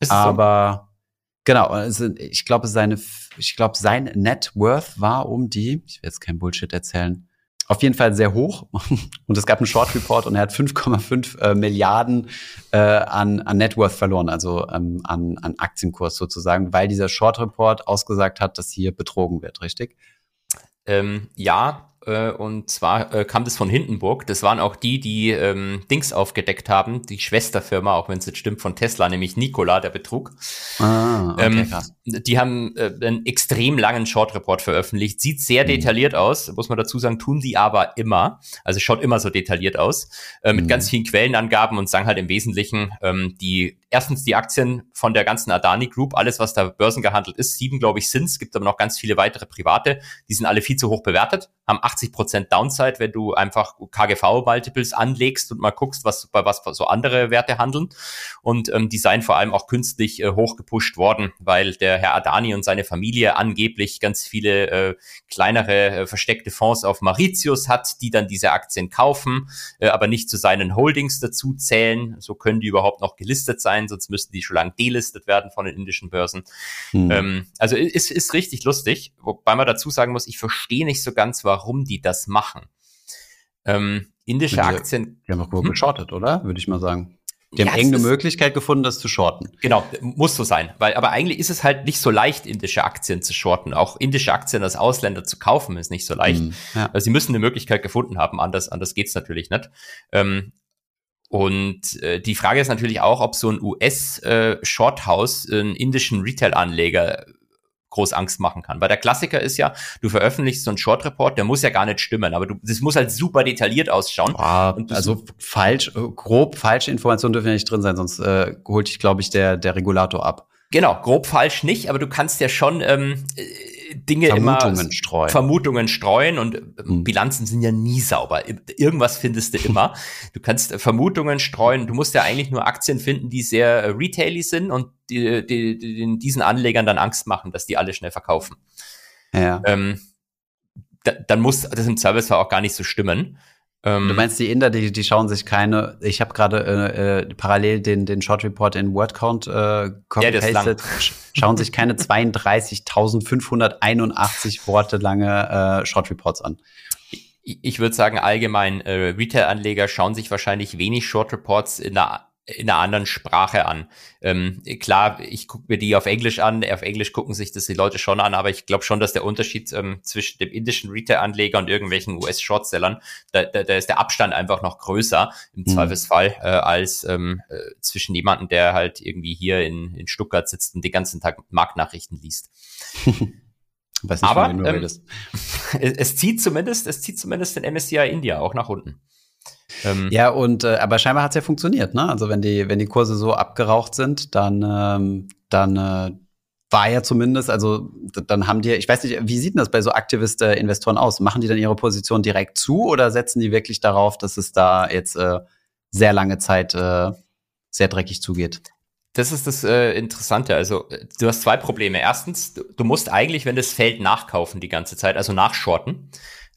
ist aber so? genau, also ich glaube, seine, ich glaube, sein Net Worth war um die, ich will jetzt kein Bullshit erzählen, auf jeden Fall sehr hoch. [laughs] Und es gab einen Short Report und er hat 5,5 äh, Milliarden äh, an, an Net Worth verloren, also ähm, an, an Aktienkurs sozusagen, weil dieser Short Report ausgesagt hat, dass hier betrogen wird, richtig? Ähm, ja, äh, und zwar äh, kam das von Hindenburg. Das waren auch die, die ähm, Dings aufgedeckt haben, die Schwesterfirma, auch wenn es jetzt stimmt, von Tesla, nämlich Nikola, der Betrug. Ah, okay, ähm, krass. Die haben äh, einen extrem langen Short Report veröffentlicht. Sieht sehr mhm. detailliert aus, muss man dazu sagen, tun die aber immer. Also schaut immer so detailliert aus, äh, mit mhm. ganz vielen Quellenangaben und sagen halt im Wesentlichen, ähm, die erstens die Aktien von der ganzen Adani Group, alles, was da börsengehandelt ist, sieben, glaube ich, sind es, gibt aber noch ganz viele weitere private, die sind alle viel zu hoch bewertet, haben 80 Prozent Downside, wenn du einfach KGV-Multiples anlegst und mal guckst, was bei was so andere Werte handeln. Und ähm, die seien vor allem auch künstlich äh, hochgepusht worden, weil der Herr Adani und seine Familie angeblich ganz viele äh, kleinere äh, versteckte Fonds auf Mauritius hat, die dann diese Aktien kaufen, äh, aber nicht zu seinen Holdings dazu zählen. So können die überhaupt noch gelistet sein, sonst müssten die schon lange delistet werden von den indischen Börsen. Hm. Ähm, also ist, ist richtig lustig, wobei man dazu sagen muss, ich verstehe nicht so ganz, warum die das machen. Ähm, indische die, Aktien. Die haben auch hm? geschortet, oder? Würde ich mal sagen. Die haben Ja, irgendeine es ist- Möglichkeit gefunden, das zu shorten. Genau, muss so sein. Weil, aber eigentlich ist es halt nicht so leicht, indische Aktien zu shorten. Auch indische Aktien als Ausländer zu kaufen, ist nicht so leicht. Mhm. Ja. Also sie müssen eine Möglichkeit gefunden haben, anders, anders geht's natürlich nicht. Ähm, und äh, die Frage ist natürlich auch, ob so ein US-Shorthouse einen indischen Retail-Anleger groß Angst machen kann. Weil der Klassiker ist ja, du veröffentlichst so einen Short-Report, der muss ja gar nicht stimmen, aber du, das muss halt super detailliert ausschauen. Boah, also falsch, äh, grob falsche Informationen dürfen ja nicht drin sein, sonst äh, holt dich, glaube ich, der, der Regulator ab. Genau, grob falsch nicht, aber du kannst ja schon ähm, äh, Dinge Vermutungen immer streuen. Vermutungen streuen und äh, Hm. Bilanzen sind ja nie sauber. Ir- Irgendwas findest du immer. [laughs] Du kannst äh, Vermutungen streuen. Du musst ja eigentlich nur Aktien finden, die sehr äh, retaily sind und die, die, die diesen Anlegern dann Angst machen, dass die alle schnell verkaufen. Ja. Ähm, da, dann muss das im Service auch gar nicht so stimmen. Ähm, Du meinst, die Inder, die, die schauen sich keine, ich habe gerade äh, äh, parallel den, den Short Report in Wordcount äh, Ja, der ist copy-pasted, sch- schauen sich keine [laughs] 32.581 Worte lange äh, Short Reports an. ich würde sagen, allgemein, äh, Retail-Anleger schauen sich wahrscheinlich wenig Short Reports in einer, in einer anderen Sprache an. Ähm, klar, ich gucke mir die auf Englisch an, auf Englisch gucken sich das die Leute schon an, aber ich glaube schon, dass der Unterschied ähm, zwischen dem indischen Retail-Anleger und irgendwelchen US-Shortsellern, da, da, da ist der Abstand einfach noch größer im Mhm. Zweifelsfall, äh, als ähm, äh, zwischen jemandem, der halt irgendwie hier in, in Stuttgart sitzt und den ganzen Tag Marktnachrichten liest. [laughs] Weiß nicht, Aber, ähm. [laughs] Es, es zieht zumindest, es zieht zumindest den MSCI India auch nach unten. Ähm, Ja, und äh, aber scheinbar hat's ja funktioniert, ne? Also wenn die, wenn die Kurse so abgeraucht sind, dann, ähm, dann äh, war ja zumindest, also dann haben die, ich weiß nicht, wie sieht denn das bei so Aktivist-Investoren aus? Machen die dann ihre Position direkt zu oder setzen die wirklich darauf, dass es da jetzt äh, sehr lange Zeit äh, sehr dreckig zugeht? Das ist das äh, Interessante. Also äh, du hast zwei Probleme. Erstens, du, du musst eigentlich, wenn das fällt, nachkaufen die ganze Zeit, also nachshorten.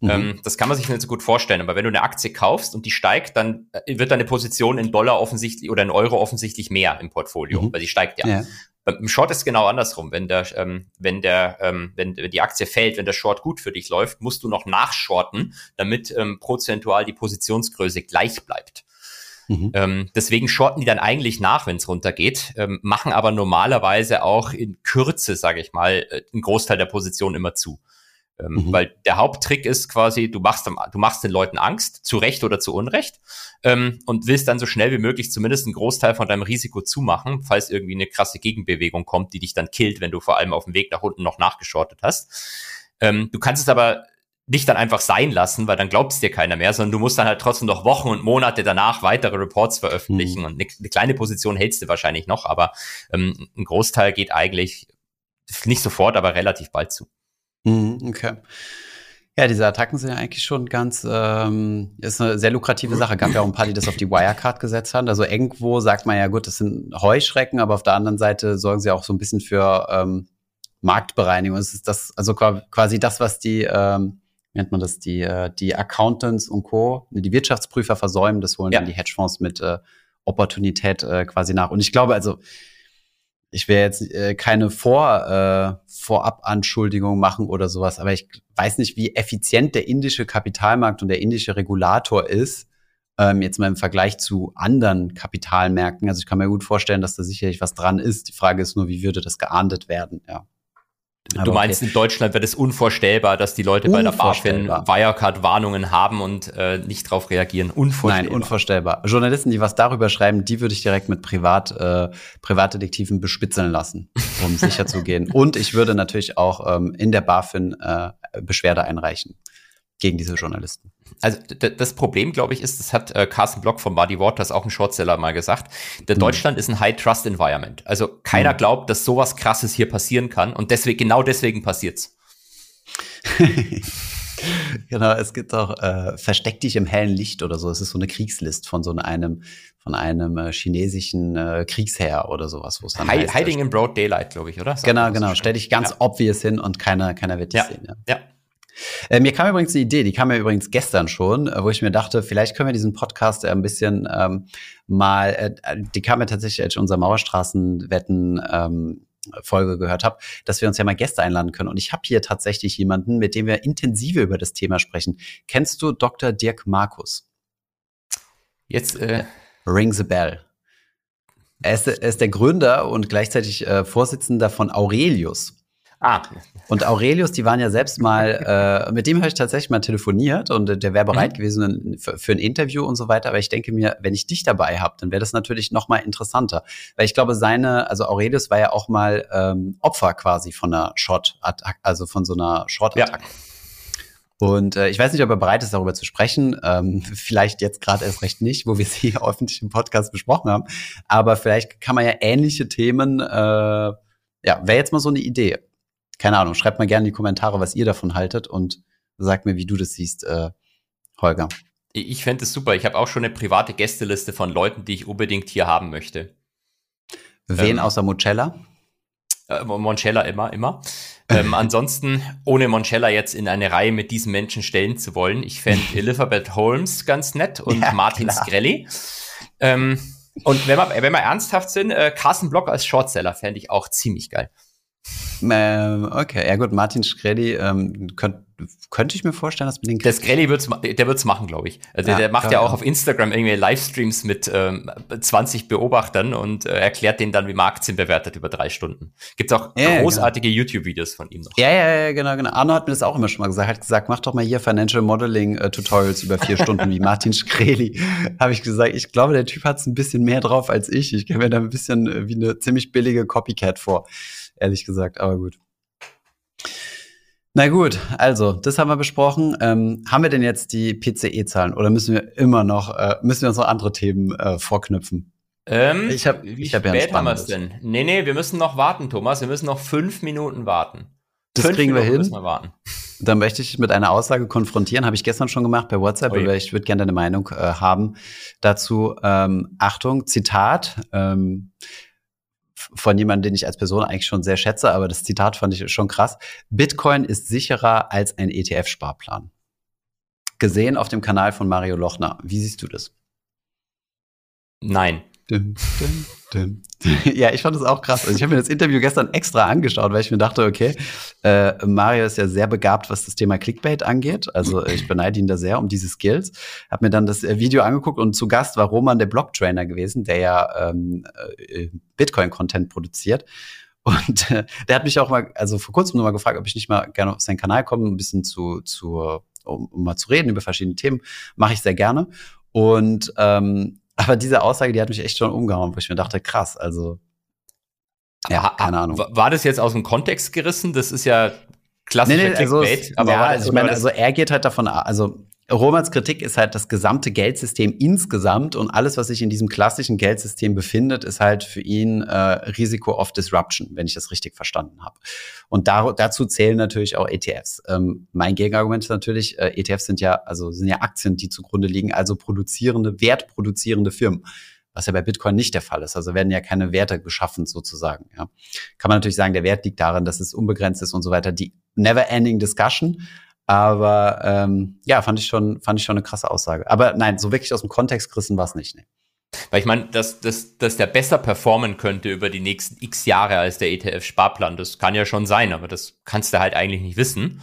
Mhm. Ähm, das kann man sich nicht so gut vorstellen. Aber wenn du eine Aktie kaufst und die steigt, dann äh, wird deine Position in Dollar offensichtlich oder in Euro offensichtlich mehr im Portfolio, Mhm. weil sie steigt ja. Ja. Beim Short ist es genau andersrum. Wenn der, ähm, wenn der, ähm, wenn, wenn die Aktie fällt, wenn der Short gut für dich läuft, musst du noch nachshorten, damit ähm, prozentual die Positionsgröße gleich bleibt. Mhm. Ähm, deswegen shorten die dann eigentlich nach, wenn es runtergeht, ähm, machen aber normalerweise auch in Kürze, sage ich mal, äh, einen Großteil der Position immer zu. Ähm, Mhm. Weil der Haupttrick ist quasi, du machst, du machst den Leuten Angst, zu Recht oder zu Unrecht, ähm, und willst dann so schnell wie möglich zumindest einen Großteil von deinem Risiko zumachen, falls irgendwie eine krasse Gegenbewegung kommt, die dich dann killt, wenn du vor allem auf dem Weg nach unten noch nachgeschortet hast. Ähm, du kannst es aber nicht dann einfach sein lassen, weil dann glaubt es dir keiner mehr, sondern du musst dann halt trotzdem noch Wochen und Monate danach weitere Reports veröffentlichen Mhm. und eine, eine kleine Position hältst du wahrscheinlich noch, aber ähm, ein Großteil geht eigentlich nicht sofort, aber relativ bald zu. Mhm, okay. Ja, diese Attacken sind ja eigentlich schon ganz, ähm, ist eine sehr lukrative Sache. Gab ja auch ein paar, die das auf die Wirecard gesetzt haben. Also irgendwo sagt man ja, gut, das sind Heuschrecken, aber auf der anderen Seite sorgen sie auch so ein bisschen für ähm, Marktbereinigung. Es ist das, also qua- quasi das, was die, ähm, wie nennt man das, die, äh, die Accountants und Co., die Wirtschaftsprüfer versäumen, das holen Ja. dann die Hedgefonds mit äh, Opportunität äh, quasi nach. Und ich glaube, also ich will jetzt äh, keine Vor, äh, Vorabanschuldigung machen oder sowas, aber ich weiß nicht, wie effizient der indische Kapitalmarkt und der indische Regulator ist, ähm, jetzt mal im Vergleich zu anderen Kapitalmärkten. Also ich kann mir gut vorstellen, dass da sicherlich was dran ist. Die Frage ist nur, wie würde das geahndet werden? Ja. Aber du meinst, okay. in Deutschland wird es unvorstellbar, dass die Leute bei der BaFin. Wirecard-Warnungen haben und äh, nicht darauf reagieren. Unvorstellbar. Nein, unvorstellbar. Journalisten, die was darüber schreiben, die würde ich direkt mit Privat, äh, Privatdetektiven bespitzeln lassen, um sicher zu gehen. [laughs] Und ich würde natürlich auch ähm, in der BaFin äh, Beschwerde einreichen gegen diese Journalisten. Also das Problem, glaube ich, ist, das hat äh, Carsten Block von Buddy Waters, auch ein Shortseller, mal gesagt. Der Mhm. Deutschland ist ein High-Trust-Environment. Also keiner Mhm. glaubt, dass sowas Krasses hier passieren kann und deswegen, genau deswegen passiert's. [laughs] genau, es gibt auch äh, Versteck dich im hellen Licht oder so. Es ist so eine Kriegslist von so einem von einem äh, chinesischen äh, Kriegsherr oder sowas, wo es dann Hi heißt, Hiding in Broad Daylight, glaube ich, oder? Sagt Genau, genau. Stell dich ganz Ja. obvious hin und keiner, keiner wird dich Ja. sehen. Ja. Ja. Äh, mir kam übrigens eine Idee, die kam mir übrigens gestern schon, äh, wo ich mir dachte, vielleicht können wir diesen Podcast äh, ein bisschen ähm, mal, äh, die kam mir tatsächlich, als ich unser Mauerstraßenwetten ähm, Folge gehört habe, dass wir uns ja mal Gäste einladen können. Und ich habe hier tatsächlich jemanden, mit dem wir intensiver über das Thema sprechen. Kennst du Dr. Dirk Markus? Jetzt, äh, Ring the Bell. Er ist, er ist der Gründer und gleichzeitig äh, Vorsitzender von Aurelius. Ah, Und Aurelius, die waren ja selbst mal, äh, mit dem habe ich tatsächlich mal telefoniert und der wäre bereit Mhm. gewesen für, für ein Interview und so weiter. Aber ich denke mir, wenn ich dich dabei habe, dann wäre das natürlich noch mal interessanter. Weil ich glaube, seine, also Aurelius war ja auch mal ähm, Opfer quasi von einer Shot-Attacke, also von so einer Short-Attacke. Und äh, ich weiß nicht, ob er bereit ist, darüber zu sprechen. Ähm, vielleicht jetzt gerade erst recht nicht, wo wir sie [laughs] hier öffentlich im Podcast besprochen haben. Aber vielleicht kann man ja ähnliche Themen, äh, ja, wäre jetzt mal so eine Idee. Keine Ahnung, schreibt mal gerne in die Kommentare, was ihr davon haltet und sagt mir, wie du das siehst, äh, Holger. ich fände es super. Ich habe auch schon eine private Gästeliste von Leuten, die ich unbedingt hier haben möchte. Wen Ähm. außer Mucella? Äh, Moncella immer, immer. Ähm, [laughs] ansonsten, ohne Moncella jetzt in eine Reihe mit diesen Menschen stellen zu wollen, ich fände [laughs] Elizabeth Holmes ganz nett und Ja, Martin klar. Skrelly. Ähm, und wenn wir, wenn wir ernsthaft sind, äh, Carsten Block als Shortseller fände ich auch ziemlich geil. Ähm, okay, ja gut, Martin Schredi ähm, könnt, könnte ich mir vorstellen, dass wir den Der Skrelly wird's, der wird's machen, glaube ich. Also Ja, der macht ja auch auf Instagram irgendwie Livestreams mit ähm, 20 Beobachtern und äh, erklärt denen dann, wie man Aktien bewertet über drei Stunden. Gibt's auch Ja, großartige YouTube-Videos von ihm noch. Ja, ja, ja, genau, genau. Arno hat mir das auch immer schon mal gesagt. Hat gesagt, mach doch mal hier Financial Modeling äh, Tutorials über vier Stunden wie Martin Schreli. [laughs] Habe ich gesagt, ich glaube, der Typ hat es ein bisschen mehr drauf als ich. Ich kenne mir da ein bisschen äh, wie eine ziemlich billige Copycat vor, ehrlich gesagt. Aber gut. Na gut, also das haben wir besprochen. Ähm, haben wir denn jetzt die PCE-Zahlen oder müssen wir immer noch, äh, müssen wir uns noch andere Themen äh, vorknüpfen? Ähm, Ich hab- wie ich hab ja spät haben wir es denn? Nee, nee, wir müssen noch warten, Thomas. Wir müssen noch fünf Minuten warten. Das fünf kriegen wir Minuten hin. Müssen wir warten. Dann möchte ich mit einer Aussage konfrontieren. Habe ich gestern schon gemacht per WhatsApp, Oje. aber ich würde gerne deine Meinung äh, haben dazu. Ähm, Achtung, Zitat ähm, von jemandem, den ich als Person eigentlich schon sehr schätze, aber das Zitat fand ich schon krass. Bitcoin ist sicherer als ein ETF-Sparplan. Gesehen auf dem Kanal von Mario Lochner. Wie siehst du das? Nein. Dum, dum, dum. Ja, ich fand das auch krass. Also ich habe mir das Interview gestern extra angeschaut, weil ich mir dachte, okay, äh, Mario ist ja sehr begabt, was das Thema Clickbait angeht. Also [clears throat] ich beneide ihn da sehr um diese Skills. Hab mir dann das äh, Video angeguckt und zu Gast war Roman, der Blocktrainer gewesen, der ja ähm, äh, Bitcoin-Content produziert. Und äh, der hat mich auch mal, also vor kurzem noch mal gefragt, ob ich nicht mal gerne auf seinen Kanal komme, ein bisschen zu, zu um, um mal zu reden über verschiedene Themen. Mache ich sehr gerne. Und ähm, aber diese Aussage, die hat mich echt schon umgehauen, wo ich mir dachte, krass, also ja, Ha- keine Ahnung. War das jetzt aus dem Kontext gerissen? Das ist ja klassischer also, Clickbait. es- aber ja, also ich meine, also er geht halt davon, also Romans Kritik ist halt das gesamte Geldsystem insgesamt und alles, was sich in diesem klassischen Geldsystem befindet, ist halt für ihn äh, Risiko of Disruption, wenn ich das richtig verstanden habe. Und da, dazu zählen natürlich auch ETFs. Ähm, mein Gegenargument ist natürlich, äh, ETFs sind ja, also sind ja Aktien, die zugrunde liegen, also produzierende, wertproduzierende Firmen. Was ja bei Bitcoin nicht der Fall ist. Also werden ja keine Werte geschaffen sozusagen. Ja. Kann man natürlich sagen, der Wert liegt darin, dass es unbegrenzt ist und so weiter. Die never-ending Discussion. Aber ähm, ja, fand ich schon, fand ich schon eine krasse Aussage. Aber nein, so wirklich aus dem Kontext gerissen war es nicht. Nee. Weil ich meine, dass, dass, dass der besser performen könnte über die nächsten x Jahre als der ETF-Sparplan, das kann ja schon sein, aber das kannst du halt eigentlich nicht wissen.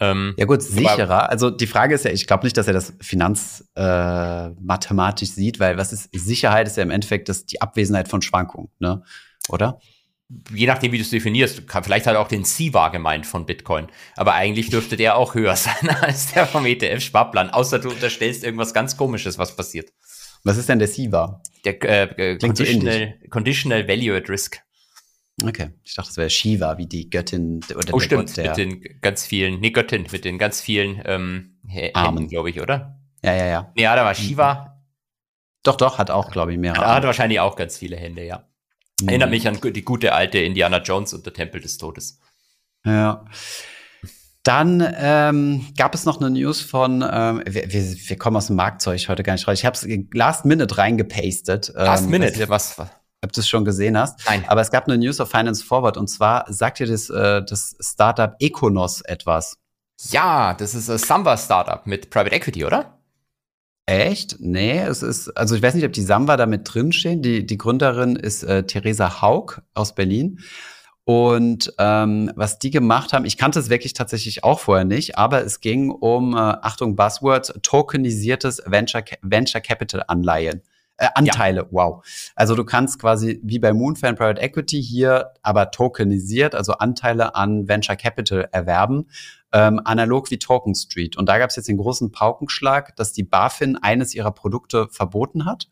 Ähm, Ja gut, sicherer. Also die Frage ist ja, ich glaube nicht, dass er das finanzmathematisch äh, sieht, weil was ist Sicherheit ist ja im Endeffekt das, die Abwesenheit von Schwankungen, ne? Oder? Je nachdem, wie du es definierst, vielleicht hat er auch den CIVA gemeint von Bitcoin. Aber eigentlich dürfte der auch höher [laughs] sein als der vom ETF-Sparplan, außer du unterstellst irgendwas ganz komisches, was passiert. Was ist denn der SIVA? Der äh, äh, conditional, conditional Value at Risk. Okay, ich dachte, das wäre Shiva, wie die Göttin oder Oh, der stimmt, Gott der. mit den ganz vielen, nee, Göttin, mit den ganz vielen ähm, Armen. Händen, glaube ich, oder? ja, ja, ja. Ja, da war Shiva, Doch, doch, hat auch, glaube ich, mehrere. da hat wahrscheinlich auch ganz viele Hände, ja. Mhm. Erinnert mich an die gute alte Indiana Jones und der Tempel des Todes. Ja. Dann ähm, gab es noch eine News von, ähm, wir, wir, wir kommen aus dem Marktzeug heute gar nicht raus. Ich habe es last minute reingepastet. Last ähm, Minute, was? ob du es schon gesehen hast. Nein. Aber es gab eine News auf Finance Forward und zwar sagt dir das, äh, das Startup Econos etwas. Ja, das ist ein Samba Startup mit Private Equity, oder? Echt? Nee, es ist, also ich weiß nicht, ob die Samba da mit drin stehen. Die, die Gründerin ist äh, Theresa Haug aus Berlin. Und ähm, was die gemacht haben, ich kannte es wirklich tatsächlich auch vorher nicht, aber es ging um, äh, Achtung, Buzzwords, tokenisiertes Venture, Venture Capital Anleihen. Äh, Anteile, ja. wow. Also du kannst quasi wie bei Moonfan Private Equity hier aber tokenisiert, also Anteile an Venture Capital erwerben, ähm, analog wie Token Street. Und da gab es jetzt den großen Paukenschlag, dass die BaFin eines ihrer Produkte verboten hat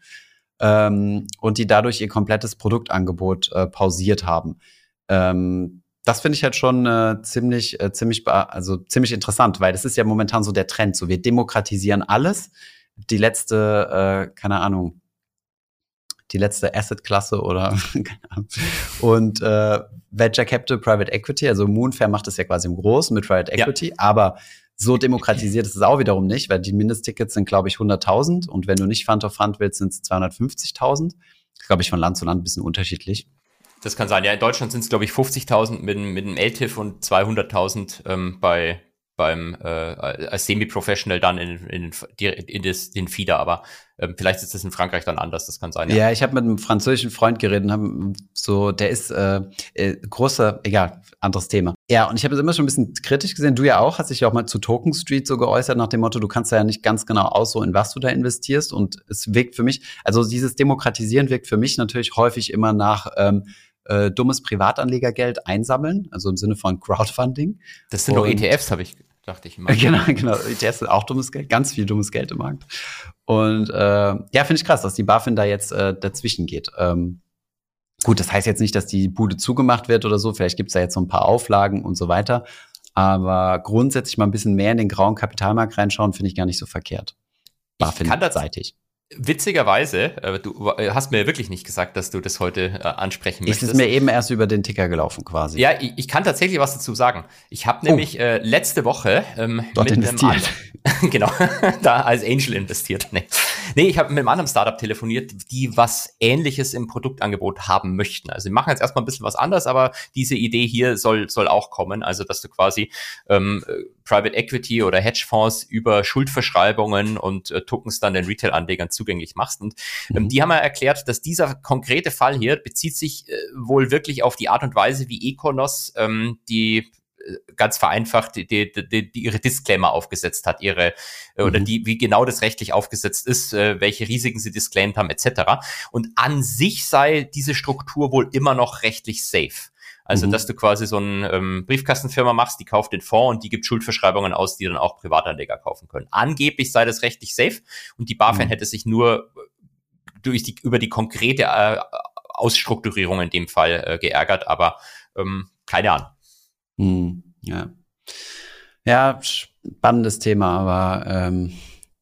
ähm, und die dadurch ihr komplettes Produktangebot äh, pausiert haben. Ähm, das finde ich halt schon äh, ziemlich, äh, ziemlich, also ziemlich interessant, weil das ist ja momentan so der Trend. So, wir demokratisieren alles. Die letzte, äh, keine Ahnung, die letzte Asset-Klasse oder [laughs] keine Ahnung. Und äh, Venture Capital Private Equity, also Moonfair macht das ja quasi im Großen mit Private Equity, ja. aber so demokratisiert ist es auch wiederum nicht, weil die Mindesttickets sind, glaube ich, 100.000 und wenn du nicht Fund of Fund willst, sind es 250.000. Glaube ich, von Land zu Land ein bisschen unterschiedlich. Das kann sein. Ja, in Deutschland sind es, glaube ich, 50.000 mit, mit einem LTIF und 200.000 ähm, bei beim äh, als Semi-Professional dann in, in, in, das, den Feeder, aber vielleicht ist das in Frankreich dann anders, das kann sein. Ja, ja ich habe mit einem französischen Freund geredet und haben so, der ist äh, äh, großer, egal, anderes Thema. Ja, und ich habe es immer schon ein bisschen kritisch gesehen. Du ja auch, hast dich ja auch mal zu Token Street so geäußert nach dem Motto, du kannst ja nicht ganz genau aus, so in was du da investierst. Und es wirkt für mich, also dieses Demokratisieren wirkt für mich natürlich häufig immer nach ähm, äh, dummes Privatanlegergeld einsammeln, also im Sinne von Crowdfunding. Das sind doch ETFs, habe ich dachte ich [laughs] immer. Genau, genau. ETFs sind auch dummes Geld, ganz viel dummes Geld im Markt. Und äh, ja, finde ich krass, dass die BaFin da jetzt äh, dazwischen geht. Ähm, gut, das heißt jetzt nicht, dass die Bude zugemacht wird oder so. Vielleicht gibt's da jetzt so ein paar Auflagen und so weiter. Aber grundsätzlich mal ein bisschen mehr in den grauen Kapitalmarkt reinschauen, finde ich gar nicht so verkehrt. BaFin-seitig. Witzigerweise, äh, du äh, hast mir wirklich nicht gesagt, dass du das heute äh, ansprechen möchtest. Ist es mir eben erst über den Ticker gelaufen quasi. Ja, ich, ich kann tatsächlich was dazu sagen. Ich habe oh. nämlich äh, letzte Woche ähm, Dort mit investiert. Einem [laughs] genau, [laughs] da als Angel investiert. Nee, nee ich habe mit einem anderen Startup telefoniert, die was Ähnliches im Produktangebot haben möchten. Also sie machen jetzt erstmal ein bisschen was anderes, aber diese Idee hier soll soll auch kommen. Also dass du quasi ähm, Private Equity oder Hedgefonds über Schuldverschreibungen und äh, Tokens dann den Retail-Anlegern zugänglich machst. Und ähm, mhm. die haben ja erklärt, dass dieser konkrete Fall hier bezieht sich äh, wohl wirklich auf die Art und Weise, wie Econos ähm, die ganz vereinfacht die, die, die, die ihre Disclaimer aufgesetzt hat, ihre äh, mhm. oder die wie genau das rechtlich aufgesetzt ist, äh, welche Risiken sie disclaimed haben etc. Und an sich sei diese Struktur wohl immer noch rechtlich safe. Also, mhm. dass du quasi so eine ähm, Briefkastenfirma machst, die kauft den Fonds und die gibt Schuldverschreibungen aus, die dann auch Privatanleger kaufen können. Angeblich sei das rechtlich safe und die BaFin mhm. hätte sich nur durch die, über die konkrete äh, Ausstrukturierung in dem Fall äh, geärgert, aber ähm, keine Ahnung. Mhm. Ja. Ja, spannendes Thema, aber ähm,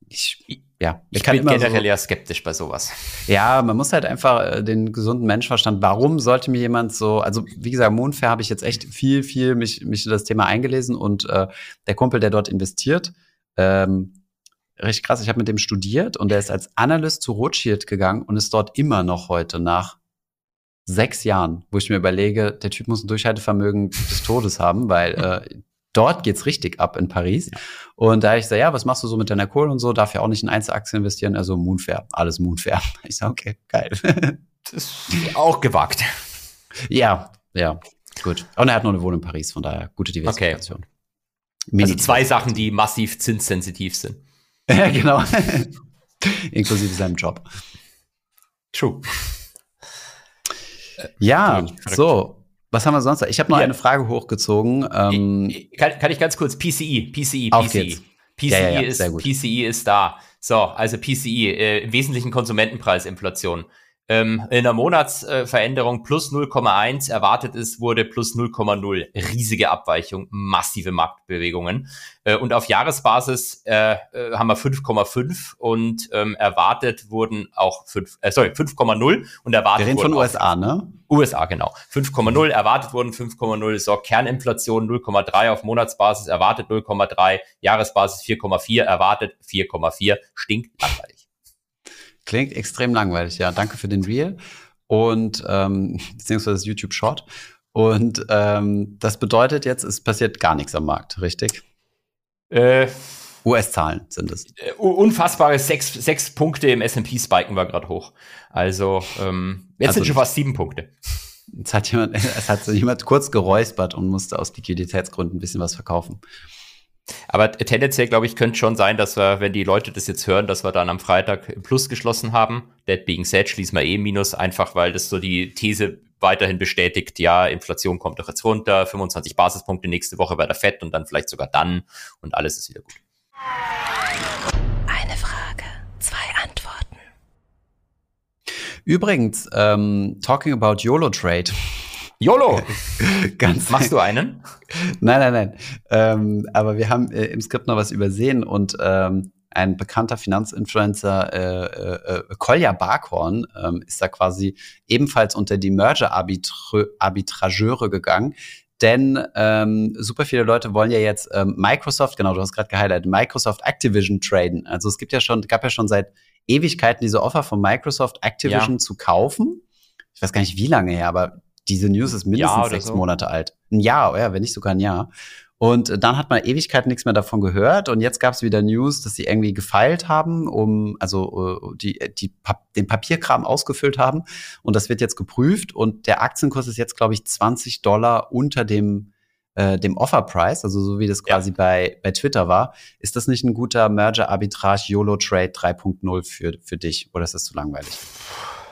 ich, ja, ich bin generell so, ja skeptisch bei sowas. Ja, man muss halt einfach äh, den gesunden Menschenverstand, warum sollte mir jemand so, also wie gesagt, Mondfair habe ich jetzt echt viel, viel mich, mich in das Thema eingelesen und äh, der Kumpel, der dort investiert, ähm, richtig krass, ich habe mit dem studiert und der ist als Analyst zu Rothschild gegangen und ist dort immer noch heute nach sechs Jahren, wo ich mir überlege, der Typ muss ein Durchhaltevermögen des Todes haben, weil äh, dort geht's richtig ab in Paris. Ja. Und da ich so, ja, was machst du so mit deiner Kohle und so? Darf ja auch nicht in Einzelaktien investieren. Also Moonfair, alles Moonfair. [laughs] Ich sage, okay, geil. das ist auch gewagt. Ja, ja, gut. Und er hat noch eine Wohnung in Paris, von daher gute Diversifikation. Okay. Also zwei Sachen, die massiv zinssensitiv sind. [laughs] ja, genau. [laughs] Inklusive seinem Job. True. Ja, so. Was haben wir sonst? Ich habe noch ja. eine Frage hochgezogen. Ähm, kann, kann, ich ganz kurz PCI, PCI, Auf PCI. Geht's. PCI, ja, ja, ist, PCI ist da. So, also PCI, äh, im Wesentlichen Konsumentenpreisinflation ähm, in der Monatsveränderung plus 0,1 erwartet ist, wurde plus 0,0. Riesige Abweichung, massive Marktbewegungen. Äh, und auf Jahresbasis äh, äh haben wir 5,5 und ähm, erwartet wurden auch 5, äh, sorry, 5,0 und erwartet Wir reden von USA, ne? USA, genau. 5,0 erwartet wurden 5,0. So, Kerninflation 0,3 auf Monatsbasis erwartet 0,3, Jahresbasis 4,4 erwartet 4,4. Stinkt langweilig. Klingt extrem langweilig, ja. Danke für den Reel und ähm, [laughs] beziehungsweise das YouTube Short. Und ähm, das bedeutet jetzt, es passiert gar nichts am Markt, richtig? Äh, US-Zahlen sind es. Äh, unfassbare sechs, sechs Punkte im S&P spiken war gerade hoch. Also ähm, jetzt also, sind schon fast sieben Punkte. Jetzt hat jemand, [laughs] es hat jemand kurz geräuspert und musste aus Liquiditätsgründen ein bisschen was verkaufen. Aber tendenziell, glaube ich, könnte schon sein, dass wir, wenn die Leute das jetzt hören, dass wir dann am Freitag im Plus geschlossen haben. That being said, schließen wir eh Minus, einfach weil das so die These weiterhin bestätigt, ja, Inflation kommt doch jetzt runter, 25 Basispunkte nächste Woche bei der FED und dann vielleicht sogar dann und alles ist wieder gut. Eine Frage, zwei Antworten. Übrigens, ähm, talking about YOLO Trade. YOLO! [laughs] Ganz Machst du einen? Nein, nein, nein. Ähm, aber wir haben äh, im Skript noch was übersehen und ähm, ein bekannter Finanzinfluencer, äh, äh, äh Kolja Barkhorn, ähm, ist da quasi ebenfalls unter die Merger-Arbitrageure gegangen. Denn ähm, super viele Leute wollen ja jetzt ähm, Microsoft, genau, du hast gerade gehighlightet, Microsoft Activision traden. Also es gibt ja schon, gab ja schon seit Ewigkeiten diese Offer von Microsoft Activision ja. zu kaufen. Ich weiß gar nicht wie lange her, aber diese News ist mindestens sechs so. Monate alt. Ein Jahr, ja, wenn nicht sogar ein Jahr. Und dann hat man Ewigkeit nichts mehr davon gehört. Und jetzt gab es wieder News, dass sie irgendwie gefeilt haben, um, also äh, die, die den Papierkram ausgefüllt haben. Und das wird jetzt geprüft. Und der Aktienkurs ist jetzt, glaube ich, 20 Dollar unter dem äh, dem Offer-Price, also so wie das quasi ja. bei, bei Twitter war. Ist das nicht ein guter Merger-Arbitrage YOLO-Trade 3.0 für, für dich oder ist das zu langweilig?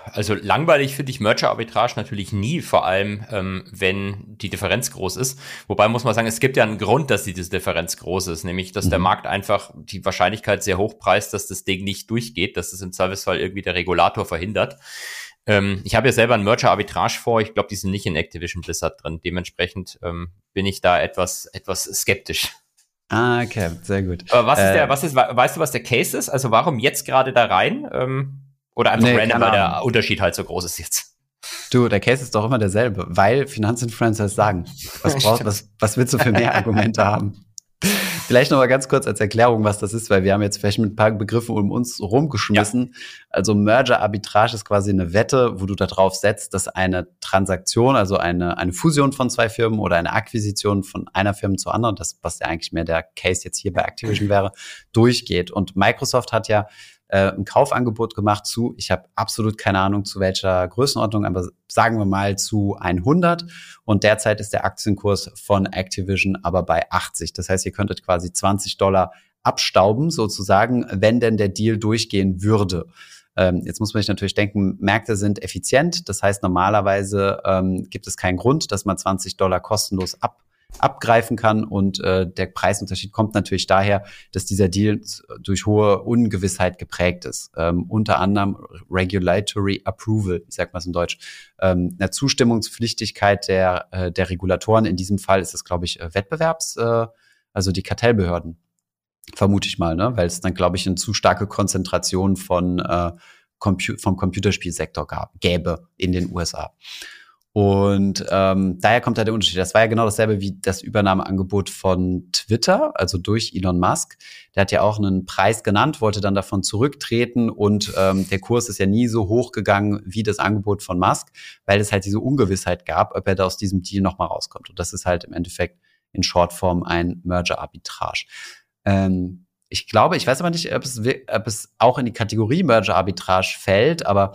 Also langweilig finde ich Merger-Arbitrage natürlich nie, vor allem ähm, wenn die Differenz groß ist. Wobei muss man sagen, es gibt ja einen Grund, dass diese Differenz groß ist, nämlich dass mhm. der Markt einfach die Wahrscheinlichkeit sehr hoch preist, dass das Ding nicht durchgeht, dass es im Zweifelsfall irgendwie der Regulator verhindert. Ähm, ich habe ja selber einen Merger-Arbitrage vor, ich glaube, die sind nicht in Activision Blizzard drin. Dementsprechend ähm, bin ich da etwas, etwas skeptisch. Ah, okay, sehr gut. Aber was äh, ist der, was ist, weißt du, was der Case ist? Also warum jetzt gerade da rein? Ähm, oder einfach nee, random, weil der Unterschied halt so groß ist jetzt. Du, der Case ist doch immer derselbe, weil Finanzinfluencers sagen. Was, brauchst, [laughs] was, was willst du für mehr Argumente haben? Vielleicht noch mal ganz kurz als Erklärung, was das ist, weil wir haben jetzt vielleicht mit ein paar Begriffen um uns rumgeschmissen. Ja. Also Merger Arbitrage ist quasi eine Wette, wo du darauf setzt, dass eine Transaktion, also eine, eine Fusion von zwei Firmen oder eine Akquisition von einer Firma zur anderen, das was ja eigentlich mehr der Case jetzt hier bei Activision wäre, durchgeht. Und Microsoft hat ja äh, ein Kaufangebot gemacht zu, ich habe absolut keine Ahnung zu welcher Größenordnung, aber sagen wir mal zu 100 und derzeit ist der Aktienkurs von Activision aber bei 80. Das heißt, ihr könntet quasi 20 Dollar abstauben sozusagen, wenn denn der Deal durchgehen würde. Ähm, jetzt muss man sich natürlich denken, Märkte sind effizient. Das heißt, normalerweise ähm, gibt es keinen Grund, dass man 20 Dollar kostenlos ab abgreifen kann. Und äh, der Preisunterschied kommt natürlich daher, dass dieser Deal durch hohe Ungewissheit geprägt ist. Ähm, unter anderem Regulatory Approval, ich sag mal in Deutsch, ähm, eine Zustimmungspflichtigkeit der, äh, der Regulatoren. In diesem Fall ist es, glaube ich, äh, Wettbewerbs, äh, also die Kartellbehörden. Vermute ich mal, ne? weil es dann, glaube ich, eine zu starke Konzentration von äh, Compu vom Computerspielsektor gab, gäbe in den USA. Und ähm, daher kommt da der Unterschied. Das war ja genau dasselbe wie das Übernahmeangebot von Twitter, also durch Elon Musk. Der hat ja auch einen Preis genannt, wollte dann davon zurücktreten und ähm, der Kurs ist ja nie so hoch gegangen wie das Angebot von Musk, weil es halt diese Ungewissheit gab, ob er da aus diesem Deal nochmal rauskommt. Und das ist halt im Endeffekt in Shortform ein Merger-Arbitrage. Ähm, ich glaube, ich weiß aber nicht, ob es, ob es auch in die Kategorie Merger-Arbitrage fällt, aber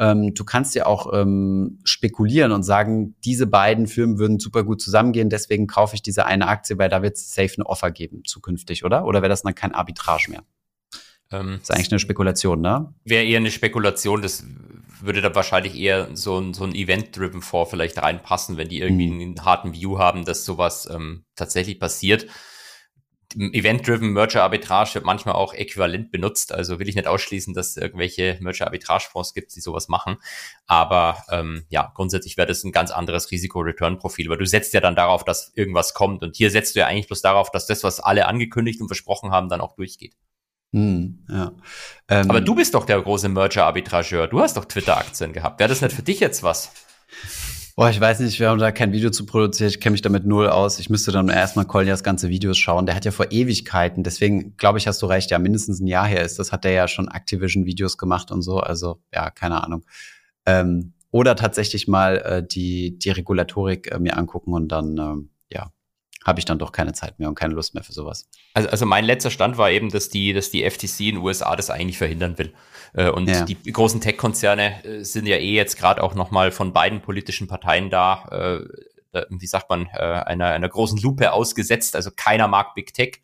ähm, du kannst ja auch ähm, spekulieren und sagen, diese beiden Firmen würden super gut zusammengehen, deswegen kaufe ich diese eine Aktie, weil da wird es safe eine Offer geben zukünftig, oder? Oder wäre das dann kein Arbitrage mehr? Ähm, das ist eigentlich eine Spekulation, ne? Wäre eher eine Spekulation, das würde da wahrscheinlich eher so ein, so ein Event-Driven Fonds vielleicht reinpassen, wenn die irgendwie mhm. einen harten View haben, dass sowas ähm, tatsächlich passiert. Event-Driven Merger Arbitrage wird manchmal auch äquivalent benutzt. Also will ich nicht ausschließen, dass es irgendwelche Merger Arbitrage Fonds gibt, die sowas machen. Aber ähm, ja, grundsätzlich wäre das ein ganz anderes Risiko-Return-Profil, weil du setzt ja dann darauf, dass irgendwas kommt. Und hier setzt du ja eigentlich bloß darauf, dass das, was alle angekündigt und versprochen haben, dann auch durchgeht. Hm, ja. Ähm, Aber du bist doch der große Merger-Arbitrageur. Du hast doch Twitter-Aktien gehabt. Wäre das nicht für dich jetzt was? Boah, ich weiß nicht, wir haben da kein Video zu produzieren. Ich kenne mich damit null aus. Ich müsste dann erstmal Koljas ganze Videos schauen. Der hat ja vor Ewigkeiten, deswegen glaube ich, hast du recht, ja, mindestens ein Jahr her ist das, hat der ja schon Activision-Videos gemacht und so. Also, ja, keine Ahnung. Ähm, oder tatsächlich mal äh, die, die Regulatorik äh, mir angucken und dann, ähm, habe ich dann doch keine Zeit mehr und keine Lust mehr für sowas. Also, also mein letzter Stand war eben, dass die, dass die FTC in den USA das eigentlich verhindern will. Äh, und ja. die großen Tech-Konzerne äh, sind ja eh jetzt gerade auch nochmal von beiden politischen Parteien da, äh, wie sagt man, einer, einer großen Lupe ausgesetzt. Also keiner mag Big Tech.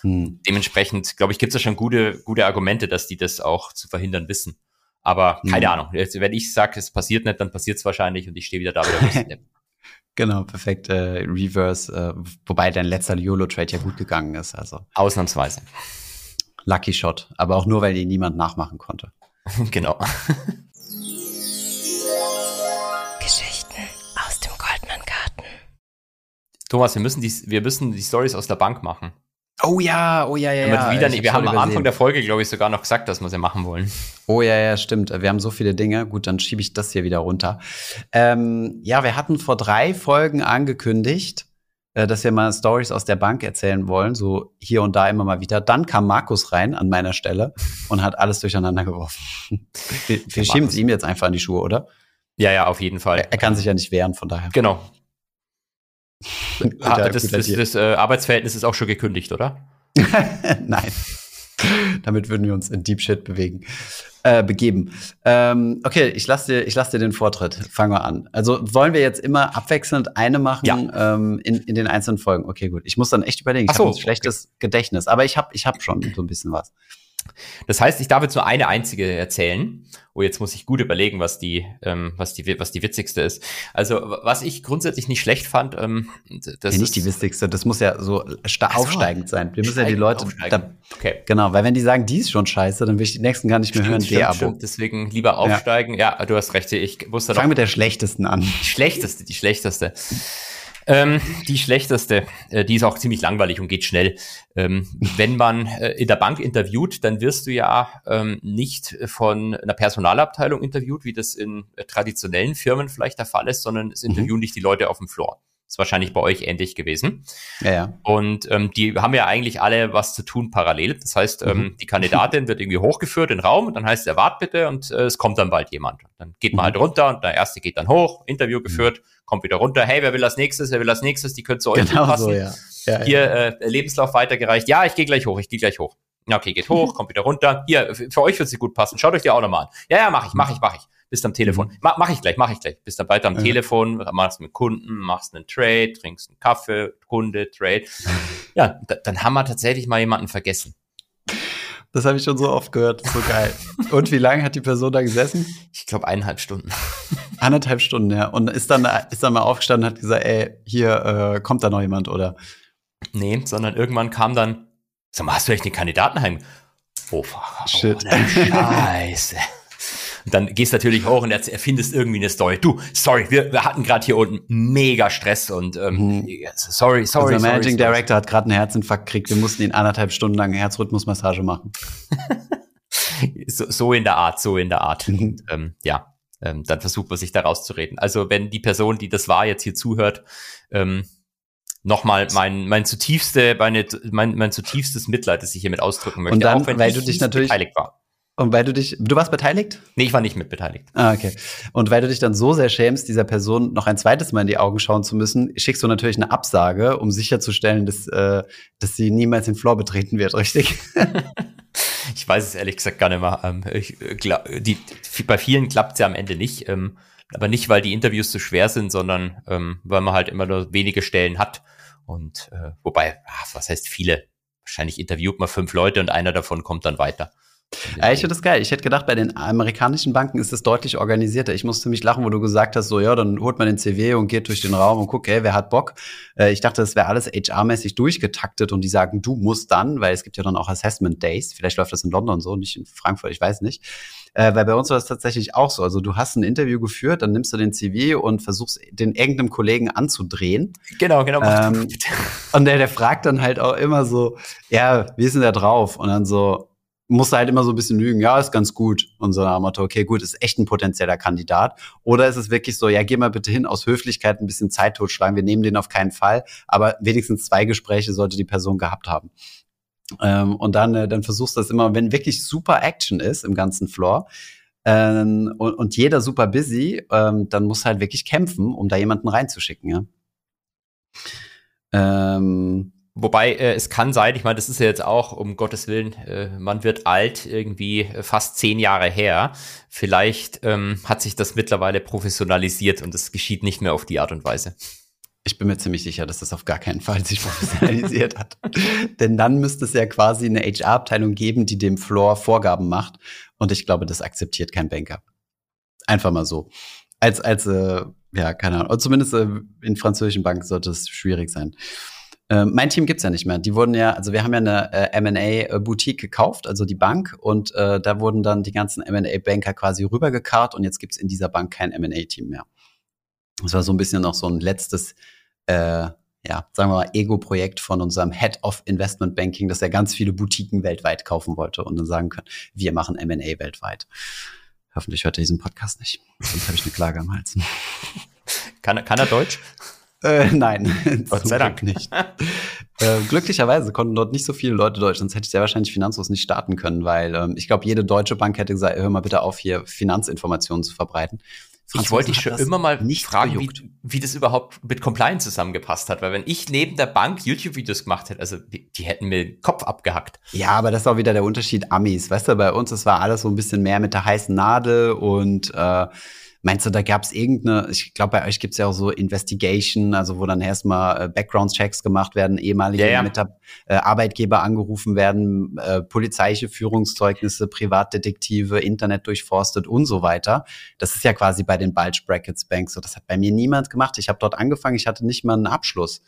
Hm. Dementsprechend, glaube ich, gibt es da schon gute, gute Argumente, dass die das auch zu verhindern wissen. Aber keine hm. Ahnung. Wenn ich sage, es passiert nicht, dann passiert es wahrscheinlich und ich stehe wieder da, wieder [laughs] Genau, perfekt. Äh, Reverse, äh, wobei dein letzter YOLO-Trade ja gut gegangen ist. Also. Ausnahmsweise. Lucky Shot, aber auch nur, weil ihn niemand nachmachen konnte. [laughs] genau. Geschichten aus dem Goldman Garten. Thomas, wir müssen die, wir müssen die Stories aus der Bank machen. Oh ja, oh ja, ja. ja. Wieder wir haben am Anfang der Folge, glaube ich, sogar noch gesagt, dass wir sie machen wollen. Oh ja, ja, stimmt. Wir haben so viele Dinge. Gut, dann schiebe ich das hier wieder runter. Ähm, ja, wir hatten vor drei Folgen angekündigt, äh, dass wir mal Stories aus der Bank erzählen wollen, so hier und da immer mal wieder. Dann kam Markus rein an meiner Stelle und hat alles durcheinander geworfen. wir wir schieben es ihm jetzt einfach an die Schuhe, oder? Ja, ja, auf jeden Fall. Er, er kann sich ja nicht wehren, von daher. Genau, das, das, das äh, Arbeitsverhältnis ist auch schon gekündigt, oder? [laughs] Nein. Damit würden wir uns in Deep Shit bewegen, äh, begeben. Ähm, okay, ich lasse dir, ich lass dir den Vortritt. Fangen wir an. Also wollen wir jetzt immer abwechselnd eine machen ja. ähm, in, in den einzelnen Folgen? Okay, gut. Ich muss dann echt überlegen. Ich so, habe ein schlechtes okay. Gedächtnis, aber ich habe ich hab schon so ein bisschen was. Das heißt, ich darf jetzt nur eine einzige erzählen. Oh, jetzt muss ich gut überlegen, was die, ähm, was die, was die witzigste ist. Also, was ich grundsätzlich nicht schlecht fand, ähm, das ja, nicht die witzigste. Das muss ja so aufsteigend sein. Wir müssen ja die Leute, da, okay. genau, weil wenn die sagen, die ist schon scheiße, dann will ich die nächsten gar nicht mehr stimmt, hören. Stimmt, der stimmt. Deswegen lieber aufsteigen. Ja. ja. du hast recht. Ich wusste Fang mit der schlechtesten an. Die schlechteste, die schlechteste. Ähm, die schlechteste, äh, die ist auch ziemlich langweilig und geht schnell. Ähm, wenn man äh, in der Bank interviewt, dann wirst du ja ähm, nicht von einer Personalabteilung interviewt, wie das in äh, traditionellen Firmen vielleicht der Fall ist, sondern es mhm. interviewen mhm. dich die Leute auf dem Floor. Ist wahrscheinlich bei euch ähnlich gewesen. Ja, ja. Und ähm, die haben ja eigentlich alle was zu tun parallel. Das heißt, ähm, mhm. die Kandidatin wird irgendwie hochgeführt in den Raum und dann heißt es, erwart bitte und äh, es kommt dann bald jemand. Dann geht man mhm. halt runter und der erste geht dann hoch, Interview geführt, mhm. kommt wieder runter. Hey, wer will als nächstes? Wer will als nächstes? Die können zu euch genau passen. So, ja. Ja, Hier äh, Lebenslauf weitergereicht. Ja, ich gehe gleich hoch, ich gehe gleich hoch. Okay, geht hoch, [laughs] kommt wieder runter. Hier, für euch wird sie gut passen. Schaut euch die auch nochmal an. Ja, ja, mach ich, mach ich, mach ich bist am Telefon. Mhm. Ma, mach ich gleich, mach ich gleich. Bist dann weiter am ja. Telefon, machst mit Kunden, machst einen Trade, trinkst einen Kaffee, Kunde, Trade. Ja, da, dann haben wir tatsächlich mal jemanden vergessen. Das habe ich schon so oft gehört. So geil. Und wie lange hat die Person da gesessen? Ich glaube eineinhalb Stunden. [laughs] Eineinhalb Stunden, ja. Und ist dann, ist dann mal aufgestanden und hat gesagt, ey, hier äh, kommt da noch jemand, oder? Nee, sondern irgendwann kam dann, sag mal, hast du echt den Kandidaten heim? Oh, oh, Shit. Oh, Scheiße. Und dann gehst du natürlich hoch und erfindest irgendwie eine Story. Du, sorry, wir, wir hatten gerade hier unten mega Stress und ähm, mhm. sorry, sorry. Unser Managing sorry, Director hat gerade einen Herzinfarkt gekriegt. Wir mussten ihn anderthalb Stunden lang Herzrhythmusmassage machen. [laughs] so, so in der Art, so in der Art. Mhm. Und, ähm, ja, ähm, dann versucht man sich da rauszureden. Also wenn die Person, die das war, jetzt hier zuhört, ähm, nochmal mein, mein zutiefste, meine, mein, mein zutiefstes Mitleid, das ich hiermit ausdrücken möchte. Und dann, auch wenn weil du dich natürlich beteiligt war. Und weil du dich, du warst beteiligt? Nee, ich war nicht mit beteiligt. Ah, okay. Und weil du dich dann so sehr schämst, dieser Person noch ein zweites Mal in die Augen schauen zu müssen, schickst du natürlich eine Absage, um sicherzustellen, dass, äh, dass sie niemals den Floor betreten wird, richtig? [laughs] ich weiß es ehrlich gesagt gar nicht mehr. Ähm, ich, äh, glaub, die, bei vielen klappt es ja am Ende nicht. Ähm, aber nicht, weil die Interviews zu schwer sind, sondern ähm, weil man halt immer nur wenige Stellen hat. Und äh, wobei, ach, was heißt viele? Wahrscheinlich interviewt man fünf Leute und einer davon kommt dann weiter. Ja, ich finde das geil. Ich hätte gedacht, bei den amerikanischen Banken ist es deutlich organisierter. Ich musste mich lachen, wo du gesagt hast, so, ja, dann holt man den CW und geht durch den Raum und guckt, hey, wer hat Bock? Äh, ich dachte, das wäre alles HR-mäßig durchgetaktet und die sagen, du musst dann, weil es gibt ja dann auch Assessment Days. Vielleicht läuft das in London so, nicht in Frankfurt, ich weiß nicht. Äh, weil bei uns war das tatsächlich auch so. Also du hast ein Interview geführt, dann nimmst du den CV und versuchst den irgendeinem Kollegen anzudrehen. Genau, genau. Ähm, und der, der fragt dann halt auch immer so, ja, wie ist denn der drauf? Und dann so, musst halt immer so ein bisschen lügen, ja, ist ganz gut. Und so okay, gut, ist echt ein potenzieller Kandidat. Oder ist es wirklich so, ja, geh mal bitte hin, aus Höflichkeit ein bisschen Zeit totschlagen, wir nehmen den auf keinen Fall, aber wenigstens zwei Gespräche sollte die Person gehabt haben. Ähm, und dann, äh, dann versuchst du das immer, wenn wirklich super Action ist im ganzen Floor, ähm, und, und jeder super busy, ähm, dann muss halt wirklich kämpfen, um da jemanden reinzuschicken, ja. Ähm, Wobei äh, es kann sein, ich meine, das ist ja jetzt auch, um Gottes Willen, äh, man wird alt, irgendwie äh, fast zehn Jahre her. Vielleicht ähm, hat sich das mittlerweile professionalisiert und es geschieht nicht mehr auf die Art und Weise. Ich bin mir ziemlich sicher, dass das auf gar keinen Fall sich [laughs] professionalisiert hat. Denn dann müsste es ja quasi eine HR-Abteilung geben, die dem Floor Vorgaben macht. Und ich glaube, das akzeptiert kein Banker. Einfach mal so. Als, als, äh, ja, keine Ahnung. Und zumindest äh, in französischen Banken sollte es schwierig sein. Äh, mein Team gibt's ja nicht mehr. Die wurden ja, also wir haben ja eine äh, M&A-Boutique gekauft, also die Bank, und äh, da wurden dann die ganzen M&A-Banker quasi rübergekarrt und jetzt gibt's in dieser Bank kein M&A-Team mehr. Das war so ein bisschen noch so ein letztes äh, ja, sagen wir mal, Ego-Projekt von unserem Head of Investment Banking, dass er ganz viele Boutiquen weltweit kaufen wollte und dann sagen können, wir machen M&A weltweit. Hoffentlich hört er diesen Podcast nicht, sonst habe ich eine Klage am Hals. Kann, kann er Deutsch? Äh, [laughs] nein, [laughs] Gott sei Dank nicht. äh, glücklicherweise konnten dort nicht so viele Leute Deutsch, sonst hätte ich sehr wahrscheinlich finanzlos nicht starten können, weil ähm, ich glaube, jede deutsche Bank hätte gesagt, hör mal bitte auf, hier Finanzinformationen zu verbreiten. Ich wollte dich schon immer mal nicht fragen, wie, wie, das überhaupt mit Compliance zusammengepasst hat, weil wenn ich neben der Bank YouTube-Videos gemacht hätte, also die, die, hätten mir den Kopf abgehackt. Ja, aber das ist auch wieder der Unterschied Amis. Weißt du, bei uns, es war alles so ein bisschen mehr mit der heißen Nadel und äh, Meinst du, da gab es irgendeine, ich glaube, bei euch gibt es ja auch so Investigation, also wo dann erstmal äh, Background-Checks gemacht werden, ehemalige ja, ja. Mitab äh, Arbeitgeber angerufen werden, äh, polizeiliche Führungszeugnisse, Privatdetektive, Internet durchforstet und so weiter. Das ist ja quasi bei den Bulge Brackets Banks so. Das hat bei mir niemand gemacht. Ich habe dort angefangen, ich hatte nicht mal einen Abschluss.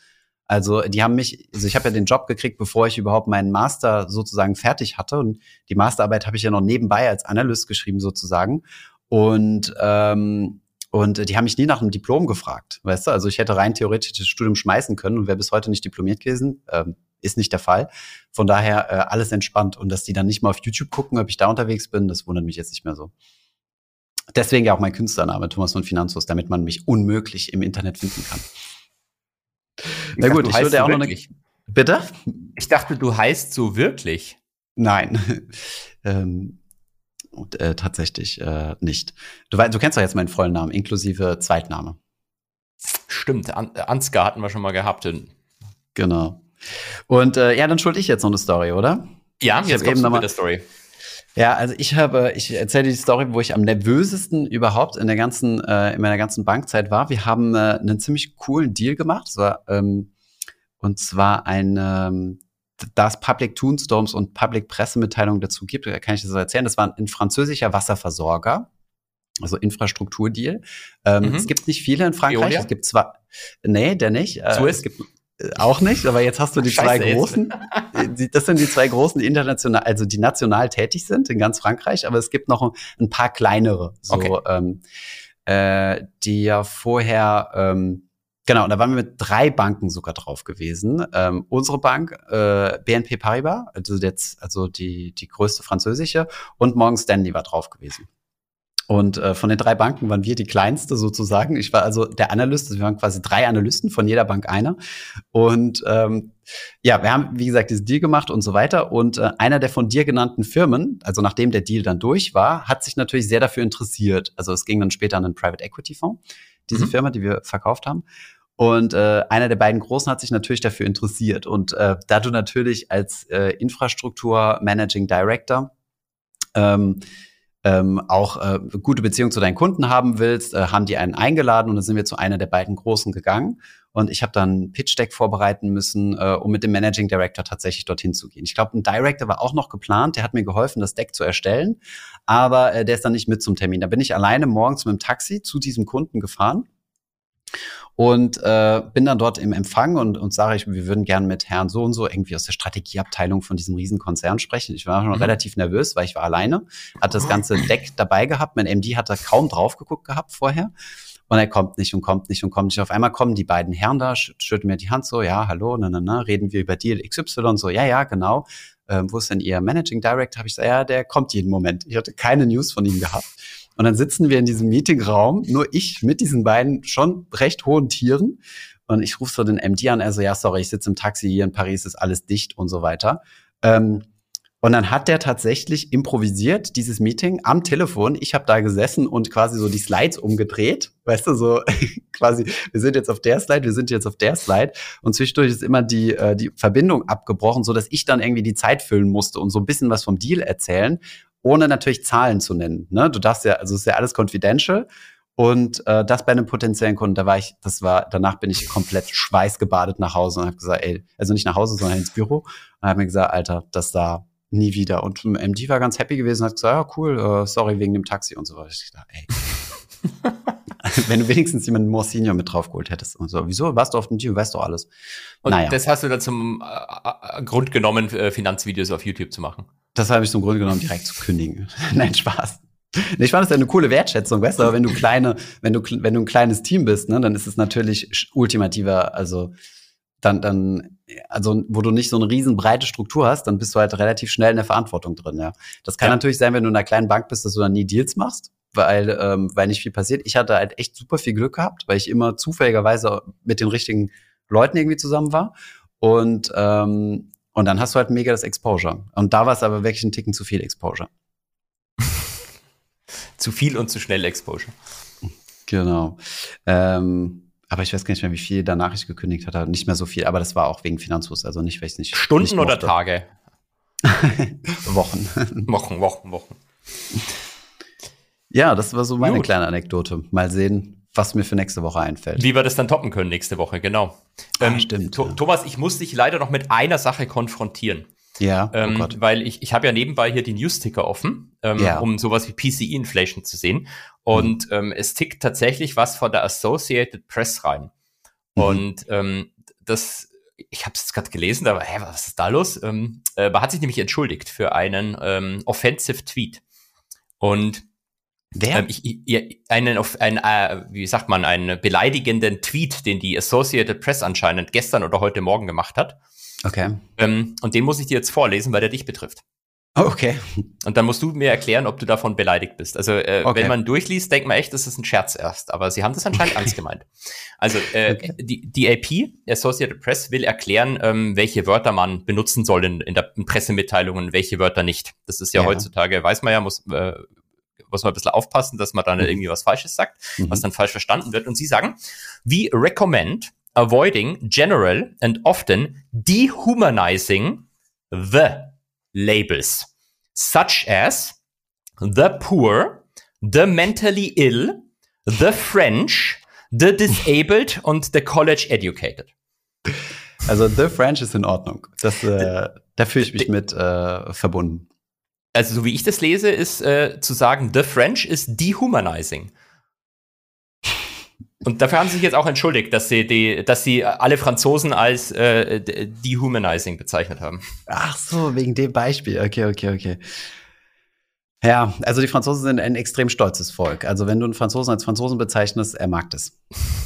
Also die haben mich, also ich habe ja den Job gekriegt, bevor ich überhaupt meinen Master sozusagen fertig hatte. Und die Masterarbeit habe ich ja noch nebenbei als Analyst geschrieben sozusagen. Und ähm, und die haben mich nie nach einem Diplom gefragt, weißt du? Also ich hätte rein theoretisch das Studium schmeißen können und wäre bis heute nicht diplomiert gewesen. Ähm, ist nicht der Fall. Von daher äh, alles entspannt. Und dass die dann nicht mal auf YouTube gucken, ob ich da unterwegs bin, das wundert mich jetzt nicht mehr so. Deswegen ja auch mein Künstlername, Thomas von Finanzus, damit man mich unmöglich im Internet finden kann. Ich Na gut, ich würde auch wirklich. noch eine. Bitte? Ich dachte, du heißt so wirklich. Nein. [laughs] ähm, äh, tatsächlich äh, nicht. Du, du kennst doch jetzt meinen vollen Namen, inklusive Zweitname. Stimmt, An Ansgar hatten wir schon mal gehabt. Genau. Und äh, ja, dann schuld ich jetzt noch eine Story, oder? Ja, ich jetzt eben noch mal, Story. Ja, also ich habe, ich erzähle die Story, wo ich am nervösesten überhaupt in der ganzen, äh, in meiner ganzen Bankzeit war. Wir haben äh, einen ziemlich coolen Deal gemacht. Das war, ähm, und zwar ein ähm, da es Public Toonstorms und Public Pressemitteilungen dazu gibt, kann ich das erzählen. Das war ein französischer Wasserversorger, also Infrastrukturdeal. Ähm, mhm. Es gibt nicht viele in Frankreich. Veolia? Es gibt zwar, nee, der nicht. Äh, es gibt äh, auch nicht, aber jetzt hast du die Scheiße zwei großen. das sind die zwei großen international, also die national tätig sind in ganz Frankreich, aber es gibt noch ein paar kleinere, so okay. ähm, äh, die ja vorher ähm, Genau, und da waren wir mit drei Banken sogar drauf gewesen. Ähm, unsere Bank, äh, BNP Paribas, also jetzt, also die, die größte französische, und Morgan Stanley war drauf gewesen. Und äh, von den drei Banken waren wir die kleinste sozusagen. Ich war also der Analyst, also wir waren quasi drei Analysten, von jeder Bank einer. Und ähm, ja, wir haben, wie gesagt, diesen Deal gemacht und so weiter. Und äh, einer der von dir genannten Firmen, also nachdem der Deal dann durch war, hat sich natürlich sehr dafür interessiert. Also es ging dann später an einen Private Equity Fonds diese mhm. Firma, die wir verkauft haben. Und äh, einer der beiden Großen hat sich natürlich dafür interessiert. Und äh, da du natürlich als äh, Infrastruktur Managing Director ähm, ähm, auch äh, gute Beziehung zu deinen Kunden haben willst, äh, haben die einen eingeladen und dann sind wir zu einer der beiden Großen gegangen. Und ich habe dann Pitch Deck vorbereiten müssen, äh, um mit dem Managing Director tatsächlich dorthin zu gehen. Ich glaube, ein Director war auch noch geplant, der hat mir geholfen, das Deck zu erstellen, aber äh, der ist dann nicht mit zum Termin. Da bin ich alleine morgens mit dem Taxi zu diesem Kunden gefahren und äh, bin dann dort im Empfang und, und sage ich, wir würden gern mit Herrn so und so irgendwie aus der Strategieabteilung von diesem Riesenkonzern sprechen. Ich war schon mhm. relativ nervös, weil ich war alleine, hatte das ganze Deck dabei gehabt. Mein MD hat da kaum drauf geguckt gehabt vorher. Und er kommt nicht und kommt nicht und kommt nicht. Auf einmal kommen die beiden Herren da, schütteln mir die Hand so, ja, hallo, na, na, na, reden wir über Deal XY, so, ja, ja, genau. Ähm, wo ist denn Ihr Managing Director? Habe ich gesagt, ja, der kommt jeden Moment. Ich hatte keine News von ihm gehabt. Und dann sitzen wir in diesem Meetingraum, nur ich mit diesen beiden schon recht hohen Tieren. Und ich rufe so den MD an, er so, ja, sorry, ich sitze im Taxi hier in Paris, ist alles dicht und so weiter. Ähm, und dann hat der tatsächlich improvisiert, dieses Meeting am Telefon. Ich habe da gesessen und quasi so die Slides umgedreht. Weißt du, so [laughs] quasi, wir sind jetzt auf der Slide, wir sind jetzt auf der Slide. Und zwischendurch ist immer die, äh, die Verbindung abgebrochen, so dass ich dann irgendwie die Zeit füllen musste und so ein bisschen was vom Deal erzählen ohne natürlich Zahlen zu nennen. Ne? Du darfst ja, also es ist ja alles confidential. Und äh, das bei einem potenziellen Kunden, da war ich, das war, danach bin ich komplett schweißgebadet nach Hause und habe gesagt, ey, also nicht nach Hause, sondern ins Büro und habe mir gesagt, Alter, das da nie wieder. Und MD war ganz happy gewesen, hat gesagt, ja cool, uh, sorry wegen dem Taxi und so weiter. Ich dachte, ey. [laughs] [laughs] Wenn du wenigstens jemanden more senior mit draufgeholt hättest und so. Wieso? Warst du auf dem Team? Weißt du alles. Und naja. das hast du dann zum äh, äh, Grund genommen, äh, Finanzvideos auf YouTube zu machen. Das habe ich zum Grund genommen, direkt zu kündigen. [laughs] Nein, Spaß. Ich fand das ja eine coole Wertschätzung, weißt du, aber wenn du kleine, wenn du, wenn du ein kleines Team bist, ne, dann ist es natürlich ultimativer, also dann, dann, also wo du nicht so eine riesen breite Struktur hast, dann bist du halt relativ schnell in der Verantwortung drin, ja. Das kann ja. natürlich sein, wenn du in einer kleinen Bank bist, dass du dann nie Deals machst, weil, ähm, weil nicht viel passiert. Ich hatte halt echt super viel Glück gehabt, weil ich immer zufälligerweise mit den richtigen Leuten irgendwie zusammen war. Und, ähm, und dann hast du halt mega das Exposure. Und da war es aber wirklich ein Ticken zu viel Exposure [laughs] zu viel und zu schnell Exposure. Genau. Ähm, aber ich weiß gar nicht mehr, wie viel danach ich gekündigt hatte. Nicht mehr so viel, aber das war auch wegen Finanzfluss, also nicht, weil ich nicht. Stunden nicht oder Tage? [laughs] Wochen. Wochen, Wochen, Wochen. Ja, das war so meine Gut. kleine Anekdote. Mal sehen, was mir für nächste Woche einfällt. Wie wir das dann toppen können nächste Woche, genau. Ah, ähm, stimmt. Ja. Thomas, ich muss dich leider noch mit einer Sache konfrontieren. Ja, oh ähm, oh weil ich, ich habe ja nebenbei hier den News-Ticker offen, ähm, ja. um sowas wie PCE-Inflation zu sehen. Und mhm. ähm, es tickt tatsächlich was von der Associated Press rein. Mhm. Und ähm, das, ich habe es gerade gelesen, aber hä, was ist da los? Ähm, äh, man hat sich nämlich entschuldigt für einen ähm, Offensive Tweet. Und Wer? Ähm, ich, ich, einen, ein, äh, wie sagt man, einen beleidigenden Tweet, den die Associated Press anscheinend gestern oder heute Morgen gemacht hat. Okay. Ähm, und den muss ich dir jetzt vorlesen, weil der dich betrifft. Oh, okay. Und dann musst du mir erklären, ob du davon beleidigt bist. Also äh, okay. wenn man durchliest, denkt man echt, das ist ein Scherz erst. Aber sie haben das anscheinend ernst gemeint. Also äh, okay. die, die AP, Associated Press, will erklären, ähm, welche Wörter man benutzen soll in, in der in Pressemitteilungen, welche Wörter nicht. Das ist ja, ja, heutzutage, weiß man ja, muss, äh, muss man ein bisschen aufpassen, dass man dann mhm. irgendwie was Falsches sagt, mhm. was dann falsch verstanden wird. Und sie sagen, we recommend avoiding general and often dehumanizing the labels, such as the poor, the mentally ill, the French, the disabled [laughs] und the college educated. Also the French ist in Ordnung. Das, äh, da fühle ich mich mit äh, verbunden. Also so wie ich das lese, ist äh, zu sagen, the French is dehumanizing. Und dafür haben sie sich jetzt auch entschuldigt, dass sie die, dass sie alle Franzosen als äh, dehumanizing bezeichnet haben. Ach so, wegen dem Beispiel. Okay, okay, okay. Ja, also die Franzosen sind ein extrem stolzes Volk. Also wenn du einen Franzosen als Franzosen bezeichnest, er mag das.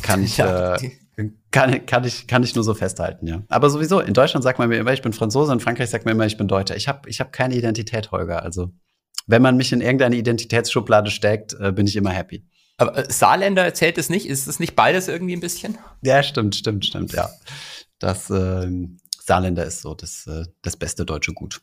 Kann [laughs] ich, ja, äh, kann, kann, ich, kann ich nur so festhalten, ja. Aber sowieso, in Deutschland sagt man mir immer, ich bin Franzose, in Frankreich sagt man immer, ich bin Deutscher. Ich habe ich hab keine Identität, Holger. Also wenn man mich in irgendeine Identitätsschublade steckt, äh, bin ich immer happy. Aber äh, Saarländer zählt es nicht? Ist es nicht beides irgendwie ein bisschen? Ja, stimmt, stimmt, stimmt, ja. Das äh, Saarländer ist so das, äh, das beste deutsche Gut.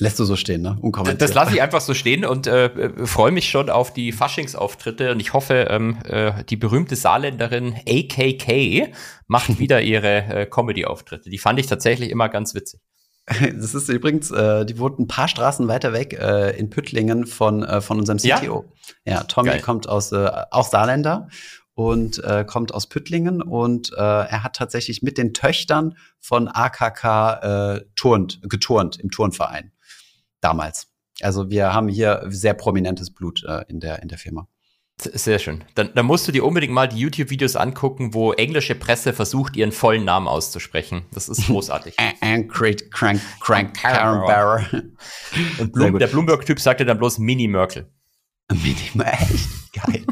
Lässt du so stehen, ne? Unkommentiert. Das lasse ich einfach so stehen und äh, äh, freue mich schon auf die Faschingsauftritte und ich hoffe, ähm, äh, die berühmte Saarländerin AKK macht [laughs] wieder ihre äh, Comedy-Auftritte. Die fand ich tatsächlich immer ganz witzig. [laughs] Das ist übrigens, äh, die wohnt ein paar Straßen weiter weg äh, in Püttlingen von, äh, von unserem CTO. Ja, ja Tommy Geil. kommt aus, äh, auch Saarländer und äh, kommt aus Püttlingen und äh, er hat tatsächlich mit den Töchtern von AKK äh, turnt, geturnt im Turnverein damals. Also wir haben hier sehr prominentes Blut äh, in, der, in der Firma. Sehr schön. Dann, dann musst du dir unbedingt mal die YouTube-Videos angucken, wo englische Presse versucht, ihren vollen Namen auszusprechen. Das ist großartig. [laughs] Ancrate Crank Crank Karen Barrow. Und Blum, der Bloomberg-Typ sagte dann bloß Mini Merkel. Mini [laughs] echt geil.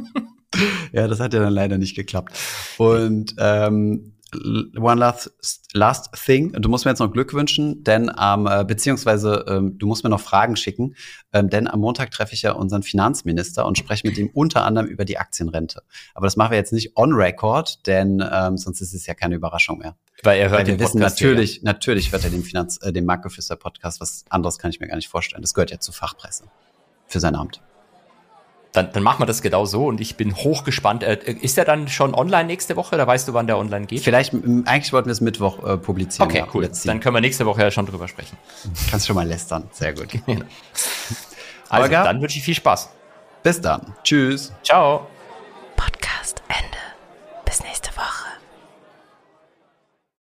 [laughs] ja, das hat ja dann leider nicht geklappt. Und ähm, one last, last thing. Du musst mir jetzt noch Glück wünschen, denn am, äh, beziehungsweise ähm, du musst mir noch Fragen schicken, ähm, denn am Montag treffe ich ja unseren Finanzminister und spreche mit ihm unter anderem über die Aktienrente. Aber das machen wir jetzt nicht on record, denn ähm, sonst ist es ja keine Überraschung mehr. Weil er hört Weil wir wissen natürlich, hier. natürlich hört er den Finanz, äh, den Marktgeflüster Podcast. Was anderes kann ich mir gar nicht vorstellen. Das gehört ja zur Fachpresse für sein Amt dann, dann machen wir das genau so und ich bin hochgespannt. Äh, ist der dann schon online nächste Woche oder weißt du, wann der online geht? Vielleicht, eigentlich wollten wir es Mittwoch äh, publizieren. Okay, cool. Dann können wir nächste Woche ja schon drüber sprechen. [laughs] Kannst schon mal lästern. Sehr gut. [laughs] also, dann wünsche ich viel Spaß. Bis dann. Tschüss. Ciao.